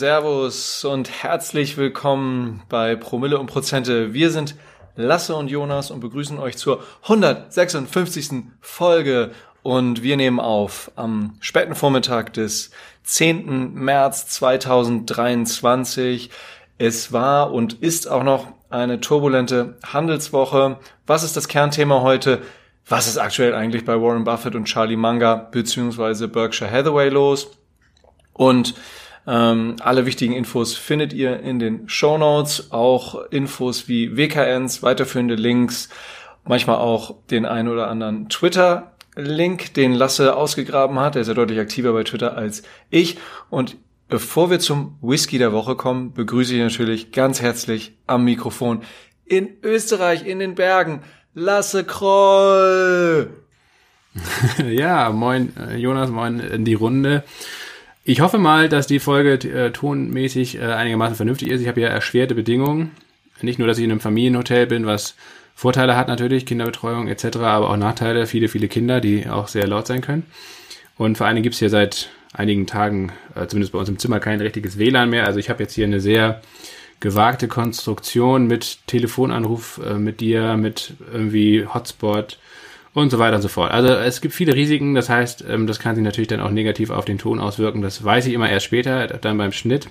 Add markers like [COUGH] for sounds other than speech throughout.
Servus und herzlich willkommen bei Promille und Prozente. Wir sind Lasse und Jonas und begrüßen euch zur 156. Folge und wir nehmen auf am späten Vormittag des 10. März 2023. Es war und ist auch noch eine turbulente Handelswoche. Was ist das Kernthema heute? Was ist aktuell eigentlich bei Warren Buffett und Charlie Munger beziehungsweise Berkshire Hathaway los? Und ähm, alle wichtigen Infos findet ihr in den Show Notes, auch Infos wie WKNs, weiterführende Links, manchmal auch den ein oder anderen Twitter-Link, den Lasse ausgegraben hat. Er ist ja deutlich aktiver bei Twitter als ich. Und bevor wir zum Whisky der Woche kommen, begrüße ich natürlich ganz herzlich am Mikrofon in Österreich, in den Bergen, Lasse Kroll. [LAUGHS] ja, moin äh, Jonas, moin in die Runde. Ich hoffe mal, dass die Folge äh, tonmäßig äh, einigermaßen vernünftig ist. Ich habe ja erschwerte Bedingungen. Nicht nur, dass ich in einem Familienhotel bin, was Vorteile hat natürlich, Kinderbetreuung etc., aber auch Nachteile, viele, viele Kinder, die auch sehr laut sein können. Und vor Dingen gibt es hier seit einigen Tagen, äh, zumindest bei uns im Zimmer, kein richtiges WLAN mehr. Also ich habe jetzt hier eine sehr gewagte Konstruktion mit Telefonanruf äh, mit dir, mit irgendwie Hotspot, und so weiter und so fort. Also es gibt viele Risiken, das heißt, ähm, das kann sich natürlich dann auch negativ auf den Ton auswirken. Das weiß ich immer erst später, dann beim Schnitt.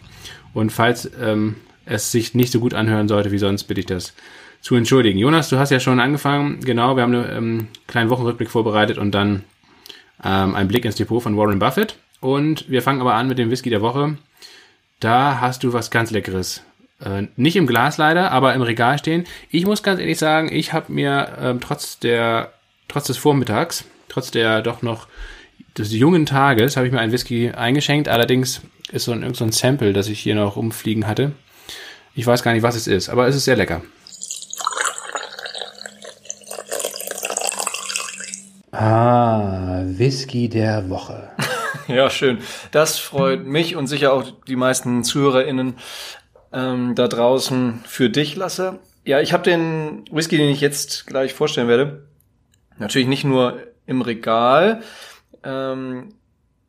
Und falls ähm, es sich nicht so gut anhören sollte wie sonst, bitte ich das zu entschuldigen. Jonas, du hast ja schon angefangen. Genau, wir haben einen ähm, kleinen Wochenrückblick vorbereitet und dann ähm, einen Blick ins Depot von Warren Buffett. Und wir fangen aber an mit dem Whisky der Woche. Da hast du was ganz Leckeres. Äh, nicht im Glas leider, aber im Regal stehen. Ich muss ganz ehrlich sagen, ich habe mir ähm, trotz der trotz des Vormittags, trotz der doch noch des jungen Tages, habe ich mir einen Whisky eingeschenkt. Allerdings ist so ein, so ein Sample, das ich hier noch umfliegen hatte. Ich weiß gar nicht, was es ist, aber es ist sehr lecker. Ah, Whisky der Woche. [LAUGHS] ja, schön. Das freut mich und sicher auch die meisten ZuhörerInnen ähm, da draußen für dich, Lasse. Ja, ich habe den Whisky, den ich jetzt gleich vorstellen werde, Natürlich nicht nur im Regal. Ähm,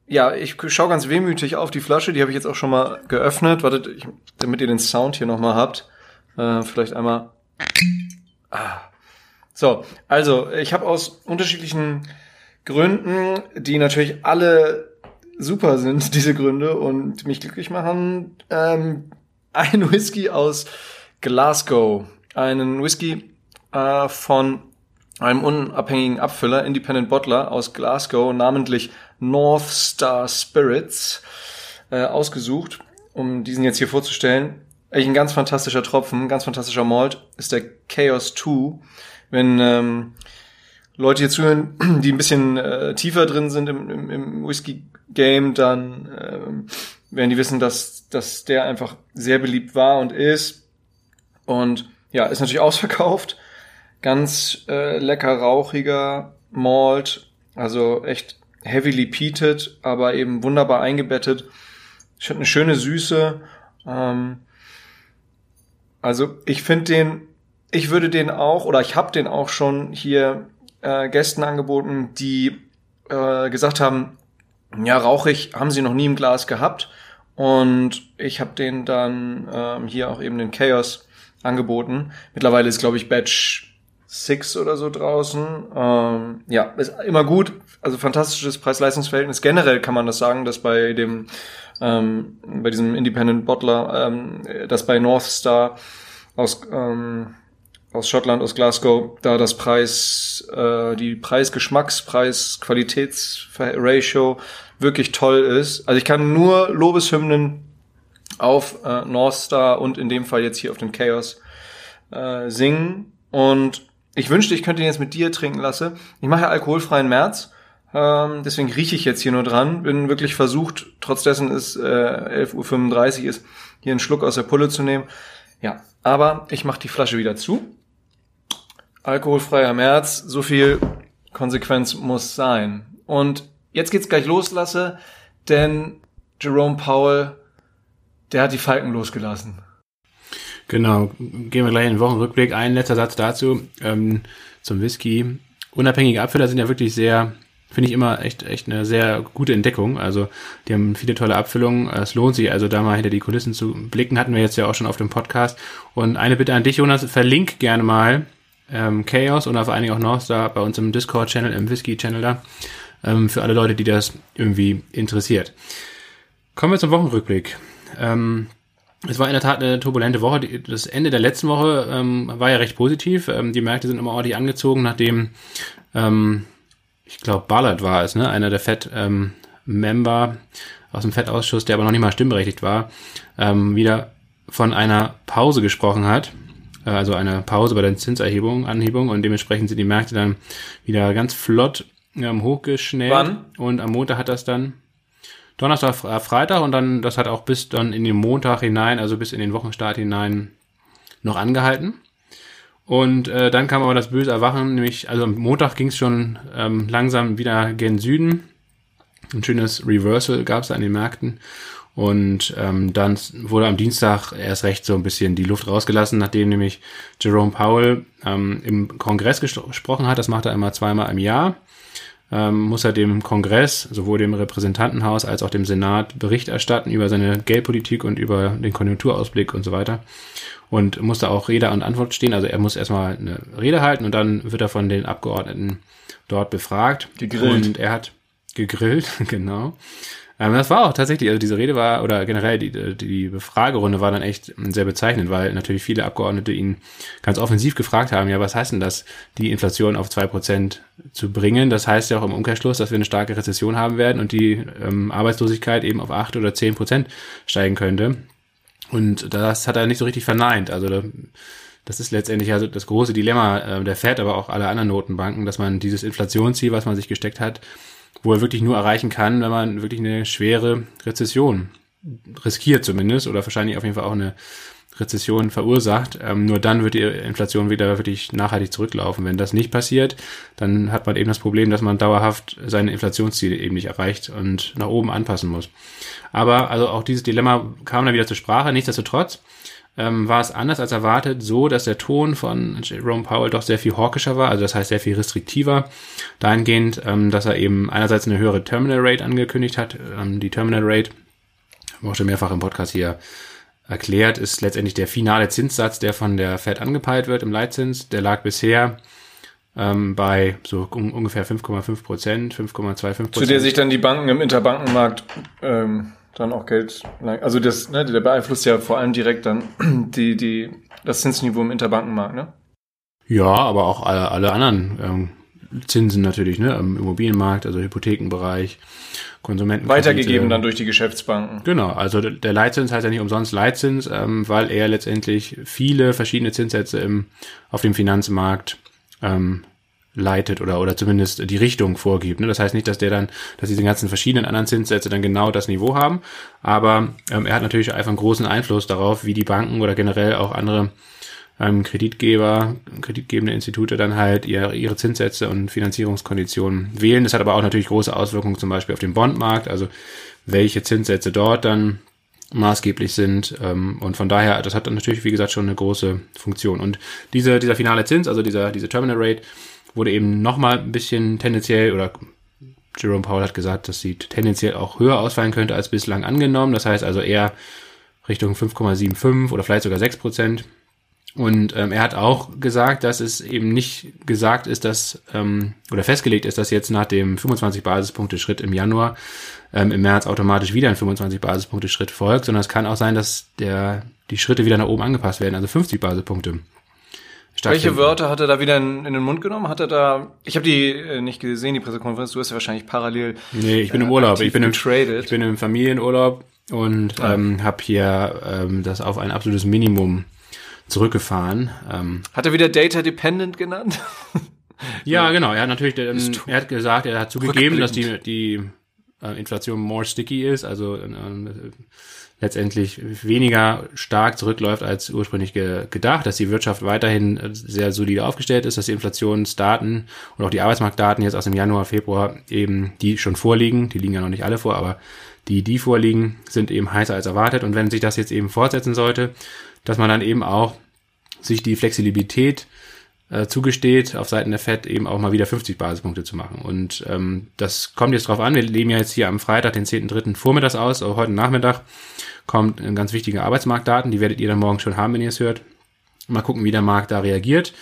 ja, ich schaue ganz wehmütig auf die Flasche. Die habe ich jetzt auch schon mal geöffnet. Wartet, ich, damit ihr den Sound hier nochmal habt. Äh, vielleicht einmal. Ah. So, also ich habe aus unterschiedlichen Gründen, die natürlich alle super sind, [LAUGHS] diese Gründe und mich glücklich machen, ähm, ein Whisky aus Glasgow. Einen Whisky äh, von einem unabhängigen Abfüller, Independent Bottler aus Glasgow, namentlich North Star Spirits, äh, ausgesucht, um diesen jetzt hier vorzustellen. Eigentlich ein ganz fantastischer Tropfen, ganz fantastischer Malt, ist der Chaos 2. Wenn ähm, Leute hier zuhören, [CLEARS THROAT] die ein bisschen äh, tiefer drin sind im, im, im Whisky-Game, dann äh, werden die wissen, dass, dass der einfach sehr beliebt war und ist. Und ja, ist natürlich [LAUGHS] ausverkauft Ganz äh, lecker rauchiger Malt, also echt heavily peated, aber eben wunderbar eingebettet. Ich hat eine schöne Süße. Ähm, also ich finde den, ich würde den auch, oder ich habe den auch schon hier äh, Gästen angeboten, die äh, gesagt haben, ja, rauchig haben sie noch nie im Glas gehabt. Und ich habe den dann ähm, hier auch eben den Chaos angeboten. Mittlerweile ist, glaube ich, Batch Six oder so draußen. Ähm, ja, ist immer gut. Also fantastisches Preis-Leistungs-Verhältnis. Generell kann man das sagen, dass bei dem ähm, bei diesem Independent Bottler, ähm, dass bei North Star aus ähm, aus Schottland, aus Glasgow, da das Preis, äh, die Preis-Geschmacks, Preis-Qualitäts-Ratio wirklich toll ist. Also ich kann nur Lobeshymnen auf äh, North Star und in dem Fall jetzt hier auf den Chaos äh, singen. Und ich wünschte, ich könnte ihn jetzt mit dir trinken lassen. Ich mache ja alkoholfreien März. Ähm, deswegen rieche ich jetzt hier nur dran. Bin wirklich versucht, trotz dessen es äh, 11.35 Uhr ist, hier einen Schluck aus der Pulle zu nehmen. Ja, aber ich mache die Flasche wieder zu. Alkoholfreier März, so viel Konsequenz muss sein. Und jetzt geht's gleich los, Lasse, denn Jerome Powell, der hat die Falken losgelassen. Genau, gehen wir gleich in den Wochenrückblick. Ein letzter Satz dazu ähm, zum Whisky. Unabhängige Abfüller sind ja wirklich sehr Finde ich immer echt, echt eine sehr gute Entdeckung. Also die haben viele tolle Abfüllungen. Es lohnt sich also da mal hinter die Kulissen zu blicken. Hatten wir jetzt ja auch schon auf dem Podcast. Und eine Bitte an dich, Jonas, verlink gerne mal ähm, Chaos und vor allen auch Northstar bei uns im Discord-Channel, im Whisky-Channel da. Ähm, für alle Leute, die das irgendwie interessiert. Kommen wir zum Wochenrückblick. Ähm, es war in der Tat eine turbulente Woche. Das Ende der letzten Woche ähm, war ja recht positiv. Ähm, die Märkte sind immer ordentlich angezogen, nachdem, ähm, ich glaube, Ballard war es, ne? einer der Fed-Member ähm, aus dem Fed-Ausschuss, der aber noch nicht mal stimmberechtigt war, ähm, wieder von einer Pause gesprochen hat. Äh, also eine Pause bei der Zinserhebung, Anhebung und dementsprechend sind die Märkte dann wieder ganz flott ähm, hochgeschnellt. Wann? Und am Montag hat das dann Donnerstag, äh, Freitag und dann, das hat auch bis dann in den Montag hinein, also bis in den Wochenstart hinein noch angehalten. Und äh, dann kam aber das böse Erwachen, nämlich, also am Montag ging es schon ähm, langsam wieder gen Süden. Ein schönes Reversal gab es an den Märkten. Und ähm, dann wurde am Dienstag erst recht so ein bisschen die Luft rausgelassen, nachdem nämlich Jerome Powell ähm, im Kongress gesprochen hat. Das macht er immer zweimal im Jahr ähm, muss er dem Kongress, sowohl dem Repräsentantenhaus als auch dem Senat Bericht erstatten über seine Geldpolitik und über den Konjunkturausblick und so weiter. Und muss da auch Rede und Antwort stehen. Also er muss erstmal eine Rede halten und dann wird er von den Abgeordneten dort befragt. Gegrillt. Und er hat gegrillt, [LAUGHS] genau. Ähm, das war auch tatsächlich, also diese Rede war, oder generell die, die Befragerunde war dann echt sehr bezeichnend, weil natürlich viele Abgeordnete ihn ganz offensiv gefragt haben, ja, was heißt denn das, die Inflation auf zwei Prozent zu bringen? Das heißt ja auch im Umkehrschluss, dass wir eine starke Rezession haben werden und die ähm, Arbeitslosigkeit eben auf acht oder zehn Prozent steigen könnte. Und das hat er nicht so richtig verneint. Also das ist letztendlich also das große Dilemma äh, der Fed, aber auch aller anderen Notenbanken, dass man dieses Inflationsziel, was man sich gesteckt hat, wo er wirklich nur erreichen kann, wenn man wirklich eine schwere Rezession riskiert zumindest oder wahrscheinlich auf jeden Fall auch eine Rezession verursacht. Ähm, nur dann wird die Inflation wieder wirklich nachhaltig zurücklaufen. Wenn das nicht passiert, dann hat man eben das Problem, dass man dauerhaft seine Inflationsziele eben nicht erreicht und nach oben anpassen muss. Aber also auch dieses Dilemma kam dann wieder zur Sprache. Nichtsdestotrotz ähm, war es anders als erwartet so, dass der Ton von Jerome Powell doch sehr viel hawkischer war, also das heißt sehr viel restriktiver, dahingehend, ähm, dass er eben einerseits eine höhere Terminal Rate angekündigt hat. Ähm, die Terminal Rate, haben auch schon mehrfach im Podcast hier erklärt, ist letztendlich der finale Zinssatz, der von der Fed angepeilt wird im Leitzins. Der lag bisher ähm, bei so un ungefähr 5,5 Prozent, 5,25 Prozent. Zu der sich dann die Banken im Interbankenmarkt ähm, dann auch Geld, also das, ne, der beeinflusst ja vor allem direkt dann [CLEARS THROAT] die, die, das Zinsniveau im Interbankenmarkt, ne? Ja, aber auch alle, alle anderen ähm, Zinsen natürlich, ne, im Immobilienmarkt, also Hypothekenbereich, Konsumenten. Weitergegeben dann durch die Geschäftsbanken. Genau, also der Leitzins heißt ja nicht umsonst Leitzins, ähm, weil er letztendlich viele verschiedene Zinssätze im, auf dem Finanzmarkt ähm, leitet oder, oder zumindest die Richtung vorgibt. Ne? Das heißt nicht, dass der dann, dass diese ganzen verschiedenen anderen Zinssätze dann genau das Niveau haben, aber ähm, er hat natürlich einfach einen großen Einfluss darauf, wie die Banken oder generell auch andere ähm, Kreditgeber, kreditgebende Institute dann halt ihre, ihre Zinssätze und Finanzierungskonditionen wählen. Das hat aber auch natürlich große Auswirkungen zum Beispiel auf den Bondmarkt, also welche Zinssätze dort dann maßgeblich sind. Ähm, und von daher, das hat dann natürlich, wie gesagt, schon eine große Funktion. Und diese, dieser finale Zins, also dieser, diese Terminal Rate, wurde eben nochmal ein bisschen tendenziell oder Jerome Powell hat gesagt, dass sie tendenziell auch höher ausfallen könnte als bislang angenommen. Das heißt also eher Richtung 5,75 oder vielleicht sogar 6 Prozent. Und ähm, er hat auch gesagt, dass es eben nicht gesagt ist, dass ähm, oder festgelegt ist, dass jetzt nach dem 25 Basispunkte Schritt im Januar ähm, im März automatisch wieder ein 25 Basispunkte Schritt folgt, sondern es kann auch sein, dass der die Schritte wieder nach oben angepasst werden, also 50 Basispunkte. Welche Wörter hat er da wieder in, in, den Mund genommen? Hat er da? Ich habe die äh, nicht gesehen, die Pressekonferenz. Du hast ja wahrscheinlich parallel. Nee, ich bin äh, im Urlaub. Ich bin im, ich bin im Familienurlaub und ah. ähm, habe hier ähm, das auf ein absolutes Minimum zurückgefahren. Ähm, hat er wieder Data Dependent genannt? [LAUGHS] ja, genau. Er hat natürlich, ähm, er hat gesagt, er hat zugegeben, dass die die äh, Inflation more sticky ist. Also äh, letztendlich weniger stark zurückläuft als ursprünglich ge gedacht, dass die Wirtschaft weiterhin sehr solide aufgestellt ist, dass die Inflationsdaten und auch die Arbeitsmarktdaten jetzt aus dem Januar, Februar eben, die schon vorliegen, die liegen ja noch nicht alle vor, aber die, die vorliegen, sind eben heißer als erwartet. Und wenn sich das jetzt eben fortsetzen sollte, dass man dann eben auch sich die Flexibilität äh, zugesteht, auf Seiten der Fed eben auch mal wieder 50 Basispunkte zu machen. Und ähm, das kommt jetzt drauf an. Wir leben ja jetzt hier am Freitag, den 10.3. vormittags aus, aber heute Nachmittag kommt ganz wichtige Arbeitsmarktdaten. Die werdet ihr dann morgen schon haben, wenn ihr es hört. Mal gucken, wie der Markt da reagiert.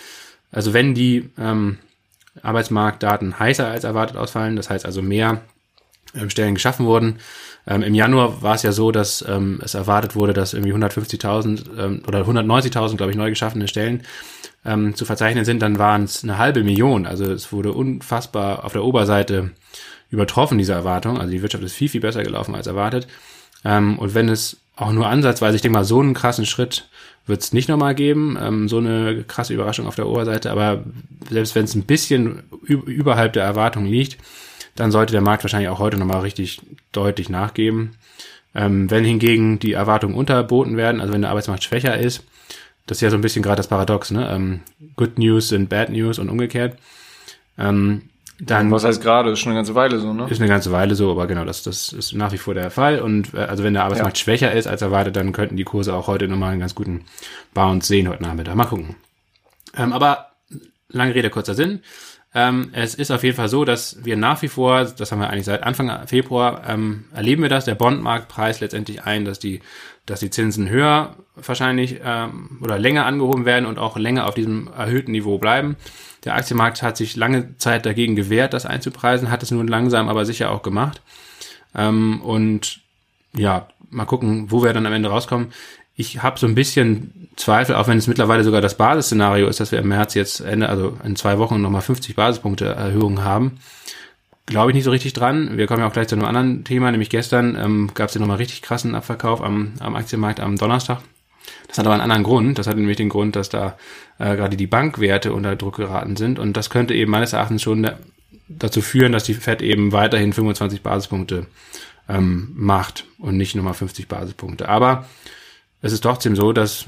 Also wenn die ähm, Arbeitsmarktdaten heißer als erwartet ausfallen, das heißt also mehr ähm, Stellen geschaffen wurden. Ähm, Im Januar war es ja so, dass ähm, es erwartet wurde, dass irgendwie 150.000 ähm, oder 190.000, glaube ich, neu geschaffene Stellen ähm, zu verzeichnen sind. Dann waren es eine halbe Million. Also es wurde unfassbar auf der Oberseite übertroffen, diese Erwartung. Also die Wirtschaft ist viel, viel besser gelaufen als erwartet. Ähm, und wenn es auch nur ansatzweise, ich denke mal, so einen krassen Schritt wird es nicht nochmal geben, ähm, so eine krasse Überraschung auf der Oberseite, aber selbst wenn es ein bisschen überhalb der Erwartung liegt, dann sollte der Markt wahrscheinlich auch heute nochmal richtig deutlich nachgeben. Ähm, wenn hingegen die Erwartungen unterboten werden, also wenn der Arbeitsmarkt schwächer ist, das ist ja so ein bisschen gerade das Paradox, ne? Ähm, Good News sind Bad News und umgekehrt. Ähm, dann Was heißt gerade? Ist schon eine ganze Weile so, ne? Ist eine ganze Weile so, aber genau, das, das ist nach wie vor der Fall. Und äh, also wenn der Arbeitsmarkt ja. schwächer ist als erwartet, dann könnten die Kurse auch heute nochmal einen ganz guten Bounce sehen heute Nachmittag. Mal gucken. Ähm, aber lange Rede, kurzer Sinn. Ähm, es ist auf jeden Fall so, dass wir nach wie vor, das haben wir eigentlich seit Anfang Februar, ähm, erleben wir das, der Bondmarkt preist letztendlich ein, dass die, dass die Zinsen höher wahrscheinlich ähm, oder länger angehoben werden und auch länger auf diesem erhöhten Niveau bleiben. Der Aktienmarkt hat sich lange Zeit dagegen gewehrt, das einzupreisen, hat es nun langsam aber sicher auch gemacht. Ähm, und ja, mal gucken, wo wir dann am Ende rauskommen. Ich habe so ein bisschen Zweifel, auch wenn es mittlerweile sogar das Basisszenario ist, dass wir im März jetzt Ende, also in zwei Wochen nochmal 50 Basispunkte Erhöhungen haben. Glaube ich nicht so richtig dran. Wir kommen ja auch gleich zu einem anderen Thema, nämlich gestern ähm, gab es ja nochmal richtig krassen Abverkauf am, am Aktienmarkt am Donnerstag. Das hat aber einen anderen Grund. Das hat nämlich den Grund, dass da äh, gerade die Bankwerte unter Druck geraten sind. Und das könnte eben meines Erachtens schon dazu führen, dass die Fed eben weiterhin 25 Basispunkte ähm, macht und nicht nochmal 50 Basispunkte. Aber es ist trotzdem so, dass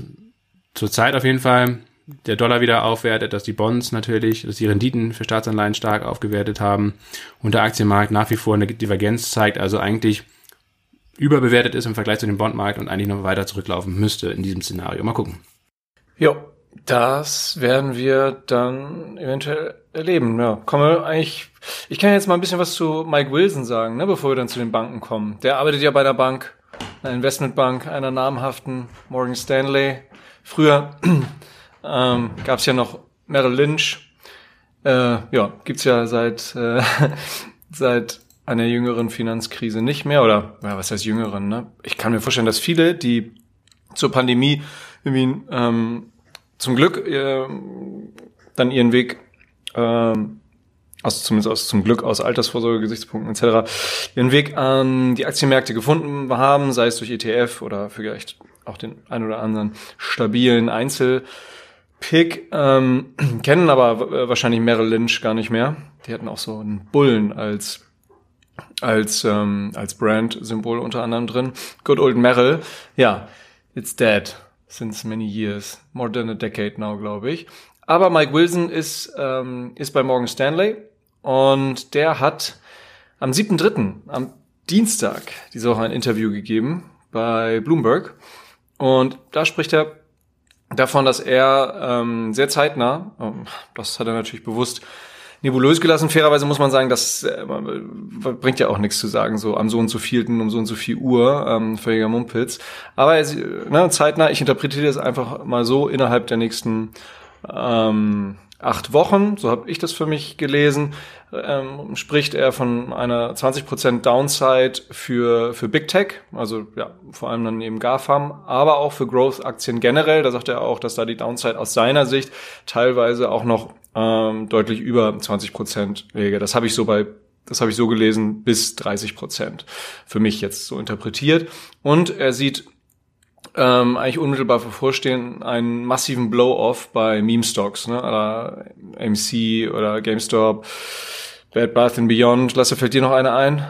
zurzeit auf jeden Fall der Dollar wieder aufwertet, dass die Bonds natürlich, dass die Renditen für Staatsanleihen stark aufgewertet haben und der Aktienmarkt nach wie vor eine Divergenz zeigt, also eigentlich überbewertet ist im Vergleich zu dem Bondmarkt und eigentlich noch weiter zurücklaufen müsste in diesem Szenario. Mal gucken. Ja, das werden wir dann eventuell erleben. Ja, komme eigentlich. Ich kann jetzt mal ein bisschen was zu Mike Wilson sagen, ne, bevor wir dann zu den Banken kommen. Der arbeitet ja bei einer Bank, einer Investmentbank, einer namhaften Morgan Stanley. Früher ähm, gab es ja noch Merrill Lynch. Äh, ja, gibt's ja seit äh, [LAUGHS] seit einer jüngeren Finanzkrise nicht mehr oder ja, was heißt jüngeren? Ne? Ich kann mir vorstellen, dass viele, die zur Pandemie irgendwie ähm, zum Glück äh, dann ihren Weg ähm, aus zumindest aus zum Glück aus Altersvorsorge-Gesichtspunkten etc. ihren Weg an die Aktienmärkte gefunden haben, sei es durch ETF oder vielleicht auch den ein oder anderen stabilen Einzelpick, ähm, [CLEARS THROAT] kennen aber wahrscheinlich Merrill Lynch gar nicht mehr. Die hatten auch so einen Bullen als als, ähm, als Brand-Symbol unter anderem drin. Good old Merrill. Ja, it's dead since many years. More than a decade now, glaube ich. Aber Mike Wilson ist, ähm, ist bei Morgan Stanley und der hat am 7.3., am Dienstag, diese Woche ein Interview gegeben bei Bloomberg. Und da spricht er davon, dass er ähm, sehr zeitnah, ähm, das hat er natürlich bewusst nebulös gelassen. Fairerweise muss man sagen, das äh, bringt ja auch nichts zu sagen, so am so und so vielten, um so und so viel Uhr, ähm, völliger Mumpitz. Aber ne, zeitnah, ich interpretiere das einfach mal so, innerhalb der nächsten ähm, acht Wochen, so habe ich das für mich gelesen, ähm, spricht er von einer 20% Downside für, für Big Tech, also ja, vor allem dann eben GAFAM, aber auch für Growth-Aktien generell. Da sagt er auch, dass da die Downside aus seiner Sicht teilweise auch noch ähm, deutlich über 20 Prozent läge. Das habe ich so bei das habe ich so gelesen, bis 30 Prozent. Für mich jetzt so interpretiert. Und er sieht ähm, eigentlich unmittelbar bevorstehen einen massiven Blow-off bei Meme-Stocks, ne? oder AMC oder GameStop, Bad Bath and Beyond. Lasse, fällt dir noch eine ein?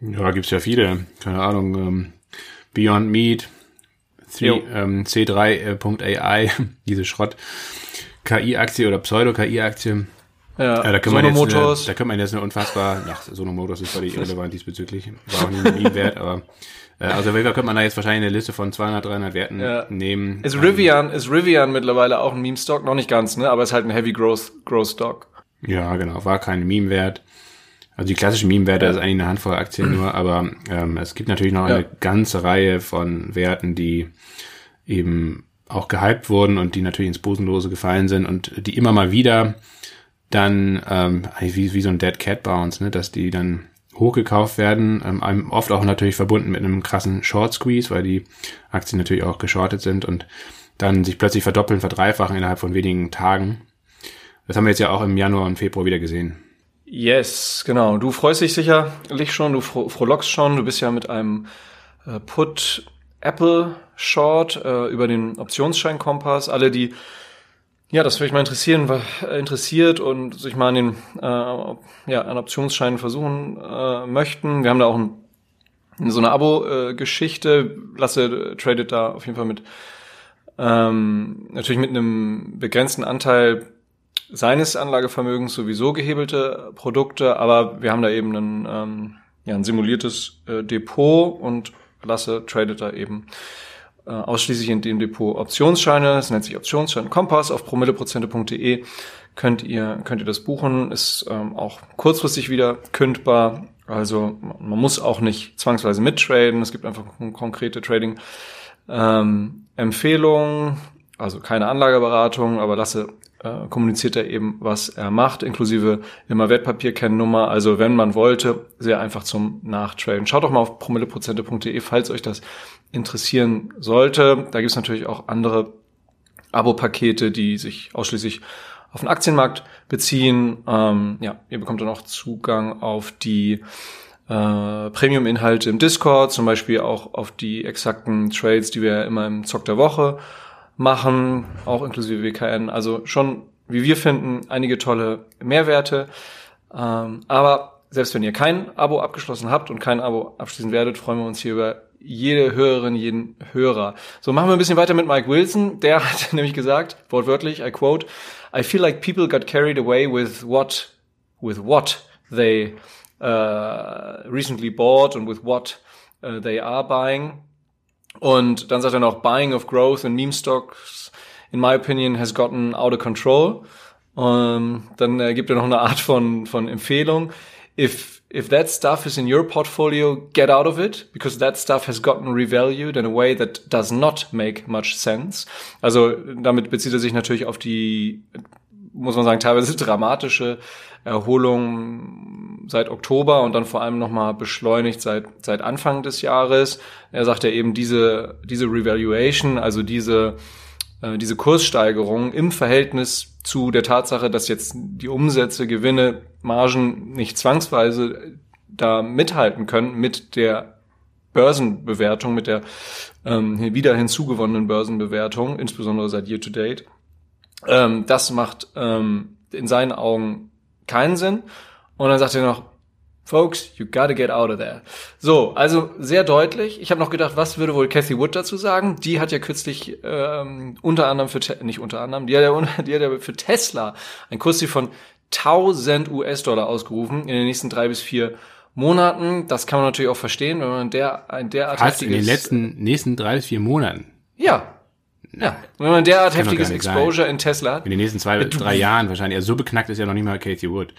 Ja, gibt's ja viele. Keine Ahnung. Ähm, Beyond Meat, C, ähm, C3.ai, [LAUGHS] diese Schrott. KI-Aktie oder Pseudo-KI-Aktie. Ja, ja, da kann man jetzt eine, da kann man jetzt eine unfassbar, ach, Sonomotors ist völlig [LAUGHS] irrelevant diesbezüglich, war auch nie, nie wert, aber Äh, also könnte man da jetzt wahrscheinlich eine Liste von 200, 300 Werten ja. nehmen. Ist Rivian, ist Rivian mittlerweile auch ein Meme-Stock? Noch nicht ganz, ne? Aber ist halt ein Heavy Growth, Growth Stock. Ja, genau. War kein Meme-Wert. Also die klassischen Meme-Werte ja. ist eigentlich eine Handvoll Aktien nur, aber ähm, es gibt natürlich noch eine ganze Reihe von Werten, die eben auch gehypt wurden und die natürlich ins Bosenlose gefallen sind und die immer mal wieder dann ähm, wie, wie so ein Dead Cat Bounce, ne, dass die dann hochgekauft werden, ähm, oft auch natürlich verbunden mit einem krassen Short Squeeze, weil die Aktien natürlich auch geschortet sind und dann sich plötzlich verdoppeln, verdreifachen innerhalb von wenigen Tagen. Das haben wir jetzt ja auch im Januar und Februar wieder gesehen. Yes, genau. Du freust dich sicherlich schon, du frohlockst schon, du bist ja mit einem äh, Put Apple Short äh, über den Optionsschein Kompass. Alle, die ja, das würde ich mal interessieren, äh, interessiert und sich mal an den äh, ja, an Optionsscheinen versuchen äh, möchten. Wir haben da auch ein, so eine Abo-Geschichte. Lasse äh, tradet da auf jeden Fall mit ähm, natürlich mit einem begrenzten Anteil seines Anlagevermögens sowieso gehebelte Produkte, aber wir haben da eben ein, ähm, ja, ein simuliertes äh, Depot und Lasse tradet da eben äh, ausschließlich in dem Depot Optionsscheine. Es nennt sich Optionsschein Kompass auf promilleprozente.de könnt ihr könnt ihr das buchen. Ist ähm, auch kurzfristig wieder kündbar. Also man muss auch nicht zwangsweise mittraden. Es gibt einfach konkrete Trading ähm, Empfehlungen. Also keine Anlageberatung, aber Lasse äh, kommuniziert er eben, was er macht, inklusive immer Wertpapierkennnummer. Also wenn man wollte, sehr einfach zum Nachtraden. Schaut doch mal auf promilleprozente.de, falls euch das interessieren sollte. Da gibt es natürlich auch andere Abo-Pakete, die sich ausschließlich auf den Aktienmarkt beziehen. Ähm, ja, ihr bekommt dann auch Zugang auf die äh, Premium-Inhalte im Discord, zum Beispiel auch auf die exakten Trades, die wir immer im Zock der Woche machen, auch inklusive WKN. Also schon, wie wir finden, einige tolle Mehrwerte. Ähm, aber selbst wenn ihr kein Abo abgeschlossen habt und kein Abo abschließen werdet, freuen wir uns hier über jede Hörerin, jeden Hörer. So, machen wir ein bisschen weiter mit Mike Wilson. Der hat [LAUGHS] nämlich gesagt, wortwörtlich, I quote, I feel like people got carried away with what, with what they uh, recently bought and with what uh, they are buying. Und dann sagt er noch, buying of growth and meme stocks, in my opinion, has gotten out of control. Um, dann äh, gibt er noch eine Art von, von Empfehlung. If, if that stuff is in your portfolio, get out of it, because that stuff has gotten revalued in a way that does not make much sense. Also damit bezieht er sich natürlich auf die, muss man sagen, teilweise [LAUGHS] dramatische Erholung seit Oktober und dann vor allem nochmal beschleunigt seit, seit Anfang des Jahres. Er sagt ja eben diese, diese Revaluation, also diese, äh, diese Kurssteigerung im Verhältnis zu der Tatsache, dass jetzt die Umsätze, Gewinne, Margen nicht zwangsweise da mithalten können mit der Börsenbewertung, mit der ähm, wieder hinzugewonnenen Börsenbewertung, insbesondere seit Year to Date. Ähm, das macht ähm, in seinen Augen keinen Sinn. Und dann sagt er noch, Folks, you gotta get out of there. So, also sehr deutlich. Ich habe noch gedacht, was würde wohl Cathy Wood dazu sagen? Die hat ja kürzlich ähm, unter anderem für nicht unter anderem, die hat ja, [LAUGHS] die hat ja für Tesla ein Kursziel von 1000 US-Dollar ausgerufen in den nächsten drei bis vier Monaten. Das kann man natürlich auch verstehen, wenn man der ein derart Hast in den letzten nächsten drei bis vier Monaten. Ja, ja, wenn man derart heftiges Exposure sein. in Tesla hat. In den nächsten zwei, bis drei Jahren wahrscheinlich. Also so beknackt ist ja noch nicht mal Cathy Wood.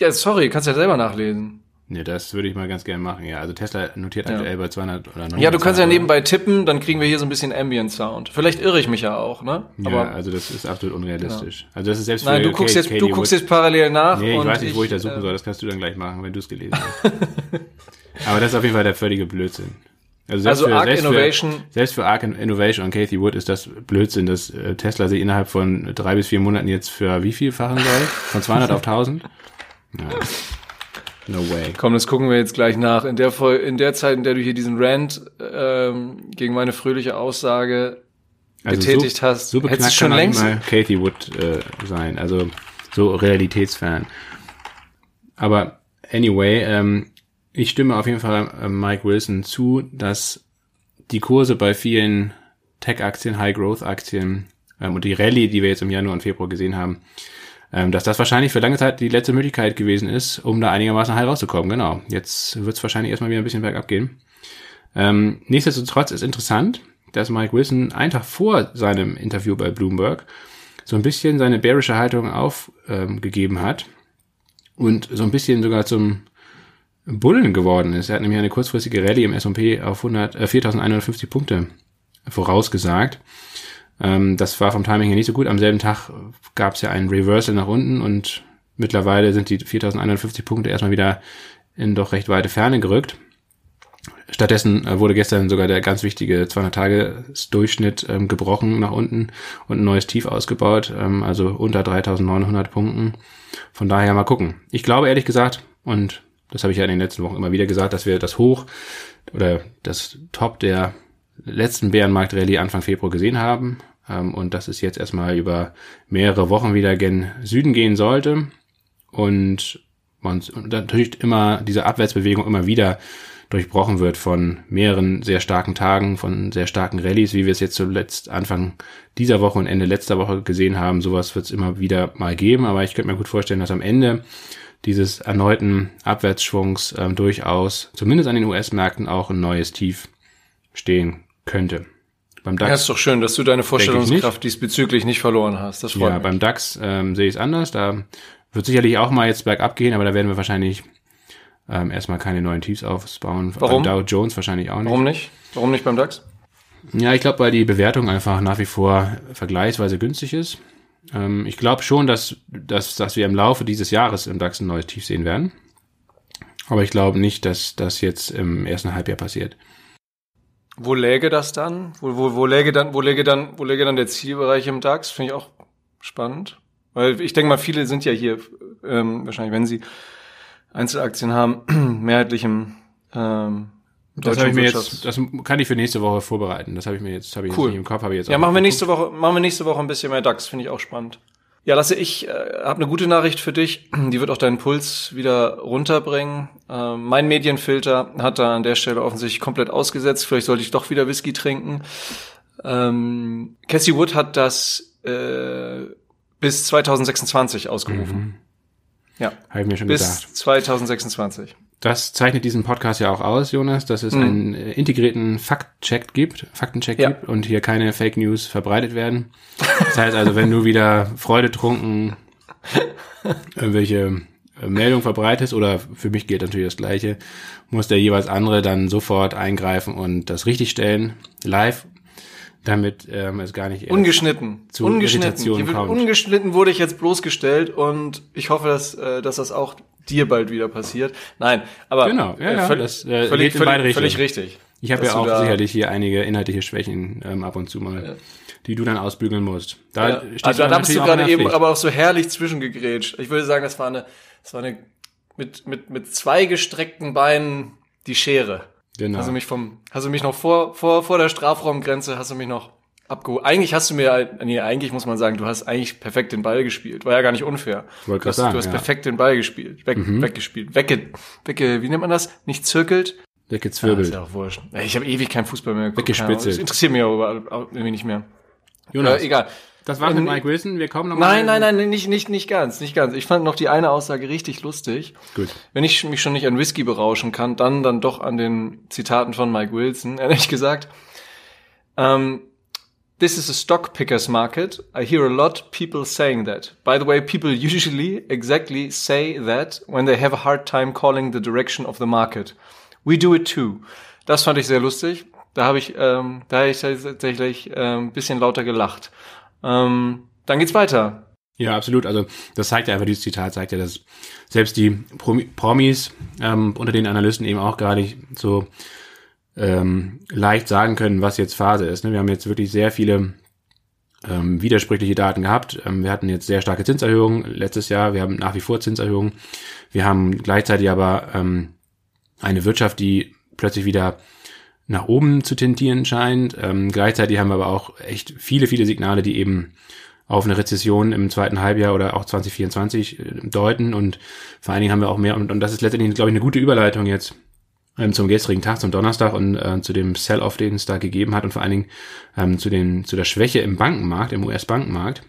Ja, sorry, kannst ja selber nachlesen. Ne, das würde ich mal ganz gerne machen, ja. Also Tesla notiert ja. aktuell bei 200 oder 900. Ja, du kannst ja nebenbei tippen, dann kriegen wir hier so ein bisschen Ambient Sound. Vielleicht irre ich mich ja auch, ne? Aber ja, also das ist absolut unrealistisch. Genau. Also das ist selbst Nein, du guckst, jetzt, du guckst jetzt parallel nach. Nee, ich weiß nicht, wo ich das suchen äh, soll. Das kannst du dann gleich machen, wenn du es gelesen hast. [LAUGHS] Aber das ist auf jeden Fall der völlige Blödsinn. Also, selbst also für, Arc selbst Innovation. Für, selbst für Arc Innovation und Cathy Wood ist das Blödsinn, dass äh, Tesla sich innerhalb von drei bis vier Monaten jetzt für wie viel fachen soll? Von 200 auf 1000? Ja. No way. Komm, das gucken wir jetzt gleich nach. In der, in der Zeit, in der du hier diesen Rant ähm, gegen meine fröhliche Aussage also betätigt so, hast, so hättest du schon längst mal Cathy Wood äh, sein. Also so realitätsfern. Aber anyway, ähm, ich stimme auf jeden Fall äh, Mike Wilson zu, dass die Kurse bei vielen Tech-Aktien, High-Growth-Aktien ähm, und die Rallye, die wir jetzt im Januar und Februar gesehen haben, ähm, dass das wahrscheinlich für lange Zeit die letzte Möglichkeit gewesen ist, um da einigermaßen heil rauszukommen. Genau. Jetzt wird es wahrscheinlich erstmal wieder ein bisschen bergab gehen. Ähm, nichtsdestotrotz ist interessant, dass Mike Wilson einen Tag vor seinem Interview bei Bloomberg so ein bisschen seine bärische Haltung aufgegeben ähm, hat und so ein bisschen sogar zum Bullen geworden ist. Er hat nämlich eine kurzfristige Rallye im S&P auf 100, äh, 4.150 Punkte vorausgesagt. Ähm, das war vom Timing her nicht so gut. Am selben Tag gab es ja einen Reversal nach unten und mittlerweile sind die 4.150 Punkte erstmal wieder in doch recht weite Ferne gerückt. Stattdessen äh, wurde gestern sogar der ganz wichtige 200-Tages-Durchschnitt ähm, gebrochen nach unten und ein neues Tief ausgebaut, ähm, also unter 3.900 Punkten. Von daher mal gucken. Ich glaube ehrlich gesagt, und das habe ich ja in den letzten Wochen immer wieder gesagt, dass wir das Hoch oder das Top der letzten Bärenmarkt-Rallye Anfang Februar gesehen haben ähm, und dass es jetzt erstmal über mehrere Wochen wieder gen Süden gehen sollte und man natürlich immer diese Abwärtsbewegung immer wieder durchbrochen wird von mehreren sehr starken Tagen, von sehr starken Rallyes, wie wir es jetzt zuletzt Anfang dieser Woche und Ende letzter Woche gesehen haben. Sowas wird es immer wieder mal geben, aber ich könnte mir gut vorstellen, dass am Ende dieses erneuten Abwärtsschwungs ähm, durchaus, zumindest an den US-Märkten, auch ein neues Tief stehen könnte. Beim DAX. Ja, ist doch schön, dass du deine Vorstellungskraft diesbezüglich nicht verloren hast. Das freut ja, mich. beim DAX ähm, sehe ich es anders. Da wird sicherlich auch mal jetzt bergab gehen, aber da werden wir wahrscheinlich ähm, erstmal keine neuen Tiefs aufbauen. Warum? Beim Dow Jones wahrscheinlich auch nicht. Warum nicht? Warum nicht beim DAX? Ja, ich glaube, weil die Bewertung einfach nach wie vor vergleichsweise günstig ist. Ähm, ich glaube schon, dass, dass, dass wir im Laufe dieses Jahres im DAX ein neues Tief sehen werden. Aber ich glaube nicht, dass das jetzt im ersten Halbjahr passiert. Wo läge das dann? Wo, wo, wo läge dann, wo läge dann, wo läge dann der Zielbereich im DAX? Finde ich auch spannend. Weil ich denke mal, viele sind ja hier, ähm, wahrscheinlich, wenn sie Einzelaktien haben, [CLEARS THROAT] mehrheitlich im ähm, das habe ich mir jetzt, das kann ich für nächste Woche vorbereiten. Das habe ich mir jetzt, habe ich cool. jetzt nicht im Kopf, habe ich jetzt. Ja, machen wir nächste Woche, machen wir nächste Woche ein bisschen mehr DAX, finde ich auch spannend. Ja, Lasse, ich äh, habe eine gute Nachricht für dich. Die wird auch deinen Puls wieder runterbringen. Äh, mein Medienfilter hat da an der Stelle offensichtlich komplett ausgesetzt. Vielleicht sollte ich doch wieder Whisky trinken. Ähm, Cassie Wood hat das äh, bis 2026 ausgerufen. Mhm. Ja. Habe ich mir schon bis gedacht. 2026. Das zeichnet diesen Podcast ja auch aus, Jonas, dass es mhm. einen äh, integrierten Faktcheck gibt, Faktencheck ja. gibt und hier keine Fake News verbreitet werden. Das heißt also, wenn du wieder freudetrunken [LAUGHS] irgendwelche äh, Meldung verbreitest oder für mich gilt natürlich das Gleiche, muss der jeweils andere dann sofort eingreifen und das richtigstellen, live, damit ähm, es gar nicht ungeschnitten zu ungeschnitten. kommt. Ungeschnitten wurde ich jetzt bloßgestellt und ich hoffe, dass, äh, dass das auch dir bald wieder passiert. Nein, aber genau, ja, ja, völlig, das, äh, völlig, völlig, völlig richtig. Ich habe ja auch sicherlich hier einige inhaltliche Schwächen ähm, ab und zu mal, ja. die du dann ausbügeln musst. Da ja. also, da bist du gerade eben aber auch so herrlich zwischengegrätscht. Ich würde sagen, das war eine, das war eine mit mit mit zwei gestreckten Beinen die Schere. Genau. Hast du mich vom, hast du mich noch vor vor vor der Strafraumgrenze, hast du mich noch abgeholt. Eigentlich hast du mir, nee, eigentlich muss man sagen, du hast eigentlich perfekt den Ball gespielt. War ja gar nicht unfair. Wollte du hast, sagen, du hast ja. perfekt den Ball gespielt. Weg, mhm. Weggespielt. Wegge, wegge, wie nennt man das? Nicht zirkelt. Weggezwirbelt. Ah, ist ja auch wurscht. Ich habe ewig kein Fußball mehr geguckt. Weggespitzelt. Das interessiert mich aber irgendwie nicht mehr. Jonas. Äh, egal. Das war's mit ähm, Mike Wilson. Wir kommen nochmal. Nein, nein, nein, nicht, nicht, nicht ganz, nicht ganz. Ich fand noch die eine Aussage richtig lustig. Gut. Wenn ich mich schon nicht an Whisky berauschen kann, dann, dann doch an den Zitaten von Mike Wilson. [LAUGHS] Ehrlich gesagt. Ähm, This is a stock picker's market. I hear a lot people saying that. By the way, people usually exactly say that when they have a hard time calling the direction of the market. We do it too. Das fand ich sehr lustig. Da habe ich, ähm, da habe ich tatsächlich ähm, ein bisschen lauter gelacht. Ähm, dann geht's weiter. Ja, absolut. Also das zeigt ja einfach, dieses Zitat zeigt ja, dass selbst die Promis ähm, unter den Analysten eben auch gar nicht so ähm, leicht sagen können, was jetzt Phase ist. Ne? Wir haben jetzt wirklich sehr viele ähm, widersprüchliche Daten gehabt. Ähm, wir hatten jetzt sehr starke Zinserhöhungen letztes Jahr. Wir haben nach wie vor Zinserhöhungen. Wir haben gleichzeitig aber ähm, eine Wirtschaft, die plötzlich wieder nach oben zu tendieren scheint. Ähm, gleichzeitig haben wir aber auch echt viele, viele Signale, die eben auf eine Rezession im zweiten Halbjahr oder auch 2024 äh, deuten. Und vor allen Dingen haben wir auch mehr, und, und das ist letztendlich, glaube ich, eine gute Überleitung jetzt ähm, zum gestrigen Tag, zum Donnerstag und äh, zu dem Sell-off, den es da gegeben hat und vor allen Dingen ähm, zu, den, zu der Schwäche im Bankenmarkt, im US-Bankenmarkt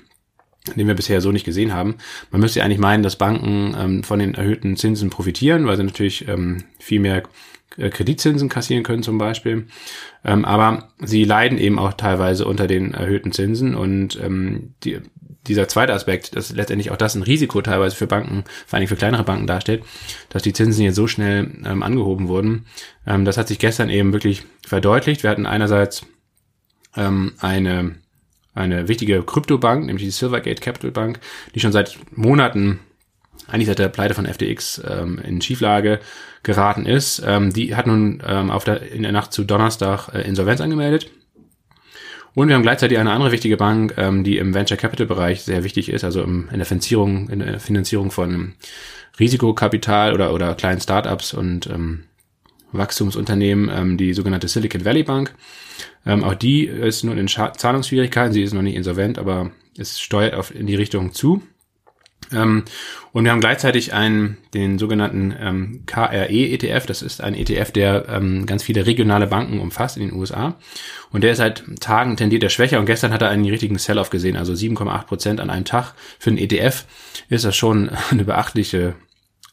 den wir bisher so nicht gesehen haben. Man müsste eigentlich meinen, dass Banken ähm, von den erhöhten Zinsen profitieren, weil sie natürlich ähm, viel mehr Kreditzinsen kassieren können zum Beispiel. Ähm, aber sie leiden eben auch teilweise unter den erhöhten Zinsen und ähm, die, dieser zweite Aspekt, dass letztendlich auch das ein Risiko teilweise für Banken, vor allem für kleinere Banken darstellt, dass die Zinsen jetzt so schnell ähm, angehoben wurden. Ähm, das hat sich gestern eben wirklich verdeutlicht. Wir hatten einerseits ähm, eine, eine wichtige Kryptobank, nämlich die Silvergate Capital Bank, die schon seit Monaten eigentlich seit der Pleite von FTX ähm, in Schieflage geraten ist. Ähm, die hat nun ähm, auf der, in der Nacht zu Donnerstag äh, Insolvenz angemeldet. Und wir haben gleichzeitig eine andere wichtige Bank, ähm, die im Venture Capital Bereich sehr wichtig ist, also im, in der Finanzierung, in der Finanzierung von Risikokapital oder, oder kleinen Startups und ähm, Wachstumsunternehmen, ähm, die sogenannte Silicon Valley Bank. Ähm, auch die ist nun in Scha Zahlungsschwierigkeiten, sie ist noch nicht insolvent, aber es steuert auf in die Richtung zu. Ähm, und wir haben gleichzeitig einen, den sogenannten ähm, KRE-ETF. Das ist ein ETF, der ähm, ganz viele regionale Banken umfasst in den USA. Und der ist seit Tagen tendiert er schwächer. Und gestern hat er einen richtigen Sell-off gesehen, also 7,8 Prozent an einem Tag. Für einen ETF ist das schon [LAUGHS] eine beachtliche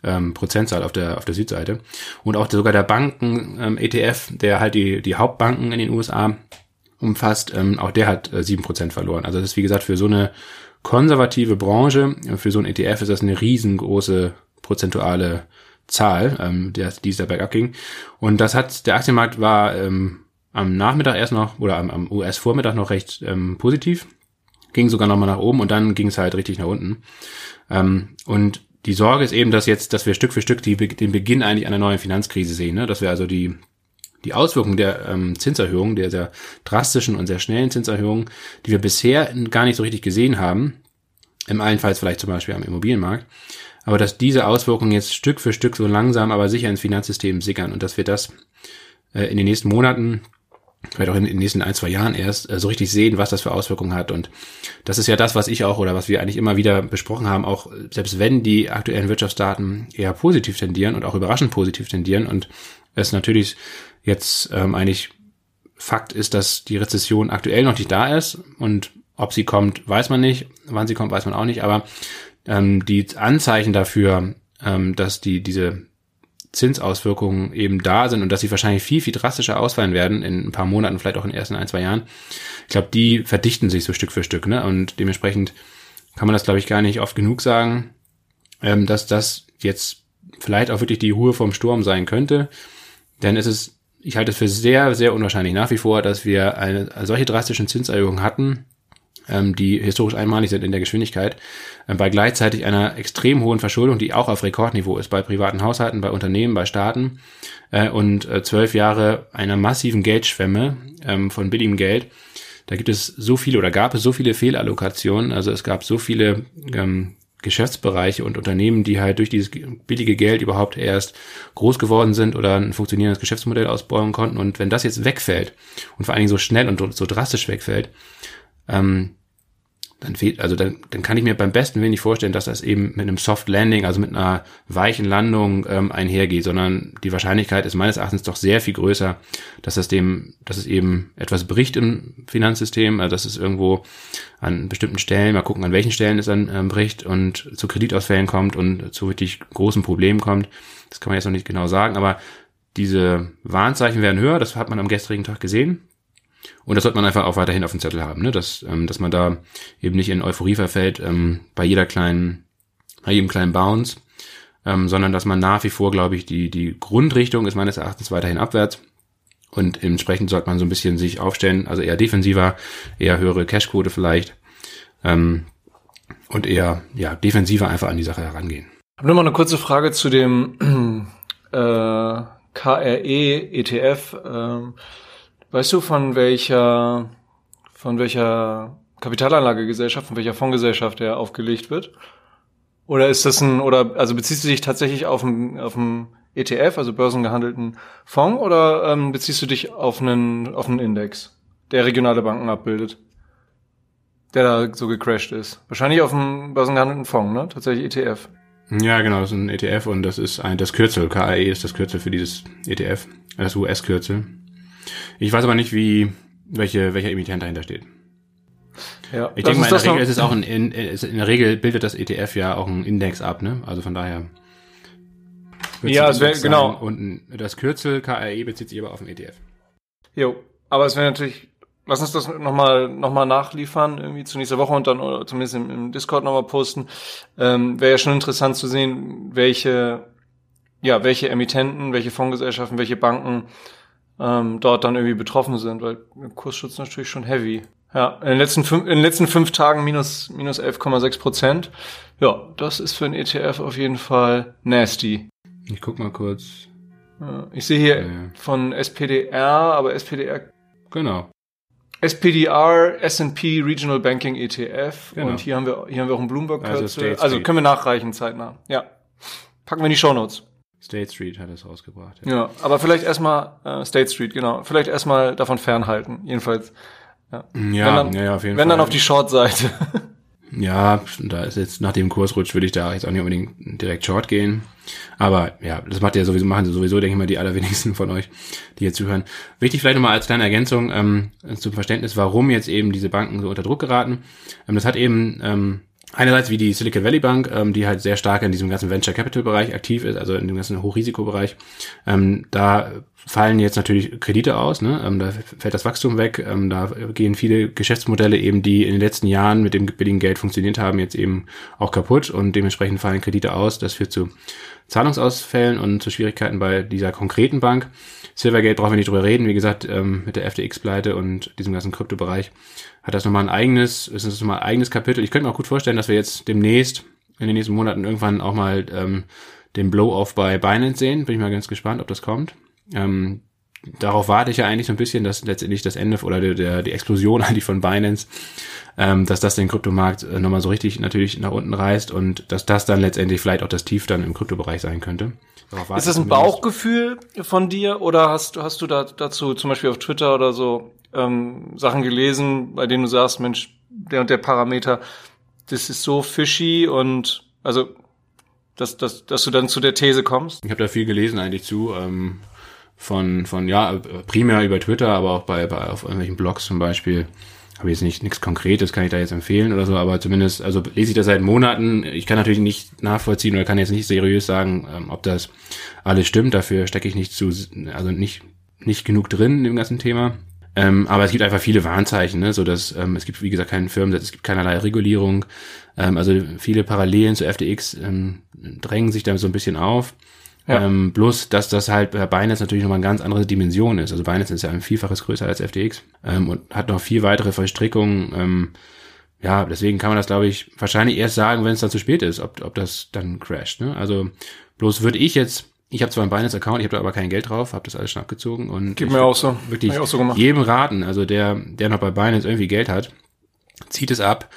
ähm, Prozentzahl auf der auf der Südseite. Und auch sogar der Banken-ETF, ähm, der halt die die Hauptbanken in den USA umfasst, ähm, auch der hat äh, 7% verloren. Also das ist wie gesagt für so eine konservative Branche, für so ein ETF ist das eine riesengroße prozentuale Zahl, ähm, der, die es da bergab ging. Und das hat, der Aktienmarkt war ähm, am Nachmittag erst noch, oder am, am US-Vormittag noch recht ähm, positiv, ging sogar nochmal nach oben und dann ging es halt richtig nach unten. Ähm, und die Sorge ist eben, dass jetzt, dass wir Stück für Stück die, den Beginn eigentlich einer neuen Finanzkrise sehen, ne? dass wir also die die Auswirkungen der ähm, Zinserhöhung, der sehr drastischen und sehr schnellen Zinserhöhung, die wir bisher gar nicht so richtig gesehen haben, im allenfalls vielleicht zum Beispiel am Immobilienmarkt, aber dass diese Auswirkungen jetzt Stück für Stück so langsam, aber sicher ins Finanzsystem sickern und dass wir das äh, in den nächsten Monaten, vielleicht auch in, den nächsten ein, zwei Jahren erst, äh, so richtig sehen, was das für Auswirkungen hat. Und das ist ja das, was ich auch oder was wir eigentlich immer wieder besprochen haben, auch selbst wenn die aktuellen Wirtschaftsdaten eher positiv tendieren und auch überraschend positiv tendieren und es natürlich jetzt ähm, eigentlich Fakt ist, dass die Rezession aktuell noch nicht da ist und ob sie kommt, weiß man nicht. Wann sie kommt, weiß man auch nicht. Aber ähm, die Anzeichen dafür, ähm, dass die diese Zinsauswirkungen eben da sind und dass sie wahrscheinlich viel, viel drastischer ausfallen werden in ein paar Monaten, vielleicht auch in den ersten ein, zwei Jahren. Ich glaube, die verdichten sich so Stück für Stück. Ne? Und dementsprechend kann man das, glaube ich, gar nicht oft genug sagen, ähm, dass das jetzt vielleicht auch wirklich die Ruhe vom Sturm sein könnte. Denn es ist ich halte es für sehr, sehr unwahrscheinlich nach wie vor, dass wir eine solche drastischen Zinserhöhungen hatten, ähm, die historisch einmalig sind in der Geschwindigkeit, äh, bei gleichzeitig einer extrem hohen Verschuldung, die auch auf Rekordniveau ist bei privaten Haushalten, bei Unternehmen, bei Staaten äh, und äh, zwölf Jahre einer massiven Geldschwemme ähm, von billigem Geld. Da gibt es so viele oder gab es so viele Fehlallokationen, also es gab so viele ähm, Geschäftsbereiche und Unternehmen, die halt durch dieses billige Geld überhaupt erst groß geworden sind oder ein funktionierendes Geschäftsmodell ausbauen konnten. Und wenn das jetzt wegfällt und vor allen Dingen so schnell und so drastisch wegfällt, ähm, dann fehlt, also dann, dann kann ich mir beim besten nicht vorstellen, dass das eben mit einem Soft Landing, also mit einer weichen Landung ähm, einhergeht, sondern die Wahrscheinlichkeit ist meines Erachtens doch sehr viel größer, dass das dem, dass es eben etwas bricht im Finanzsystem, also dass es irgendwo an bestimmten Stellen, mal gucken, an welchen Stellen es dann ähm, bricht und zu Kreditausfällen kommt und zu richtig großen Problemen kommt. Das kann man jetzt noch nicht genau sagen, aber diese Warnzeichen werden höher, das hat man am gestrigen Tag gesehen. Und das sollte man einfach auch weiterhin auf dem Zettel haben, ne? dass, ähm, dass man da eben nicht in Euphorie verfällt ähm, bei jeder kleinen, bei jedem kleinen Bounce, ähm, sondern dass man nach wie vor, glaube ich, die, die Grundrichtung ist meines Erachtens weiterhin abwärts. Und entsprechend sollte man so ein bisschen sich aufstellen, also eher defensiver, eher höhere Cashquote vielleicht ähm, und eher ja defensiver einfach an die Sache herangehen. Ich habe nur mal eine kurze Frage zu dem [CLEARS THROAT] äh, KRE ETF. Ähm Weißt du, von welcher, von welcher Kapitalanlagegesellschaft, von welcher Fondsgesellschaft der aufgelegt wird? Oder ist das ein, oder, also beziehst du dich tatsächlich auf einen, auf einen ETF, also börsengehandelten Fonds, oder ähm, beziehst du dich auf einen, auf einen Index, der regionale Banken abbildet? Der da so gecrashed ist. Wahrscheinlich auf einem börsengehandelten Fonds, ne? Tatsächlich ETF. Ja, genau, das ist ein ETF und das ist ein, das Kürzel, KAE ist das Kürzel für dieses ETF, das US-Kürzel. Ich weiß aber nicht, wie, welche, welcher Emittent dahinter steht. Ja, ich denke mal, in der Regel ist es auch ein, in, in der Regel bildet das ETF ja auch einen Index ab, ne? Also von daher. Ja, es wäre genau. Und das Kürzel KRE bezieht sich aber auf den ETF. Jo, aber es wäre natürlich, lass uns das nochmal noch mal nachliefern, irgendwie zu nächster Woche und dann oder zumindest im, im Discord nochmal posten. Ähm, wäre ja schon interessant zu sehen, welche, ja, welche Emittenten, welche Fondsgesellschaften, welche Banken ähm, dort dann irgendwie betroffen sind, weil Kursschutz natürlich schon heavy. Ja, in den letzten fünf, in den letzten fünf Tagen minus, minus 11,6 Prozent. Ja, das ist für ein ETF auf jeden Fall nasty. Ich guck mal kurz. Ich sehe hier ja. von SPDR, aber SPDR. Genau. SPDR S&P Regional Banking ETF genau. und hier haben wir hier haben wir auch einen Bloomberg also, also können wir nachreichen zeitnah. Ja. Packen wir in die Show Notes. State Street hat es rausgebracht. Ja, ja aber vielleicht erstmal äh, State Street, genau. Vielleicht erstmal davon fernhalten. Jedenfalls. Ja, ja, dann, ja, auf jeden wenn Fall. Wenn dann auf die Short-Seite. [LAUGHS] Ja, da ist jetzt nach dem Kursrutsch würde ich da jetzt auch nicht unbedingt direkt Short gehen. Aber ja, das macht ja sowieso, machen sie sowieso, denke ich mal, die allerwenigsten von euch, die jetzt zuhören. Wichtig vielleicht nochmal als kleine Ergänzung ähm, zum Verständnis, warum jetzt eben diese Banken so unter Druck geraten. Ähm, das hat eben ähm, Einerseits wie die Silicon Valley Bank, ähm, die halt sehr stark in diesem ganzen Venture Capital Bereich aktiv ist, also in dem ganzen Hochrisikobereich. Ähm, da fallen jetzt natürlich Kredite aus, ne? ähm, da fällt das Wachstum weg, ähm, da gehen viele Geschäftsmodelle eben, die in den letzten Jahren mit dem billigen Geld funktioniert haben, jetzt eben auch kaputt und dementsprechend fallen Kredite aus. Das führt zu Zahlungsausfällen und zu Schwierigkeiten bei dieser konkreten Bank. Silvergate brauchen wir nicht drüber reden, wie gesagt, ähm, mit der FTX-Pleite und diesem ganzen Kryptobereich hat das nochmal ein eigenes, ist das nochmal ein eigenes Kapitel. Ich könnte mir auch gut vorstellen, dass wir jetzt demnächst, in den nächsten Monaten irgendwann auch mal ähm, den Blow-off bei Binance sehen. Bin ich mal ganz gespannt, ob das kommt. Ähm, darauf warte ich ja eigentlich so ein bisschen, dass letztendlich das Ende oder der, der, die Explosion [LAUGHS] eigentlich von Binance, ähm, dass das den Kryptomarkt äh, nochmal so richtig natürlich nach unten reißt und dass das dann letztendlich vielleicht auch das Tief dann im Kryptobereich sein könnte. Ist das ein Bauchgefühl von dir oder hast, hast du da, dazu zum Beispiel auf Twitter oder so ähm, Sachen gelesen, bei denen du sagst, Mensch, der und der Parameter, das ist so fishy und also dass, dass, dass du dann zu der These kommst? Ich habe da viel gelesen eigentlich zu. Ähm, von, von, ja, primär über Twitter, aber auch bei, bei auf irgendwelchen Blogs zum Beispiel. Habe jetzt nicht nichts Konkretes, kann ich da jetzt empfehlen oder so, aber zumindest, also lese ich das seit Monaten. Ich kann natürlich nicht nachvollziehen oder kann jetzt nicht seriös sagen, ähm, ob das alles stimmt. Dafür stecke ich nicht zu, also nicht, nicht genug drin in dem ganzen Thema. Ähm, aber es gibt einfach viele Warnzeichen, ne? so dass ähm, es gibt wie gesagt keinen Firmensatz, es gibt keinerlei Regulierung. Ähm, also viele Parallelen zu FTX ähm, drängen sich da so ein bisschen auf. Ja. Ähm, bloß, dass das halt bei Binance natürlich nochmal eine ganz andere Dimension ist. Also Binance ist ja ein Vielfaches größer als FTX ähm, und hat noch viel weitere Verstrickungen. Ähm, ja, deswegen kann man das, glaube ich, wahrscheinlich erst sagen, wenn es dann zu spät ist, ob, ob das dann crasht. Ne? Also bloß würde ich jetzt ich habe zwar einen Binance-Account, ich habe da aber kein Geld drauf, habe das alles schon abgezogen und Gib mir auch so. wirklich auch so jedem raten, also der, der noch bei Binance irgendwie Geld hat, zieht es ab,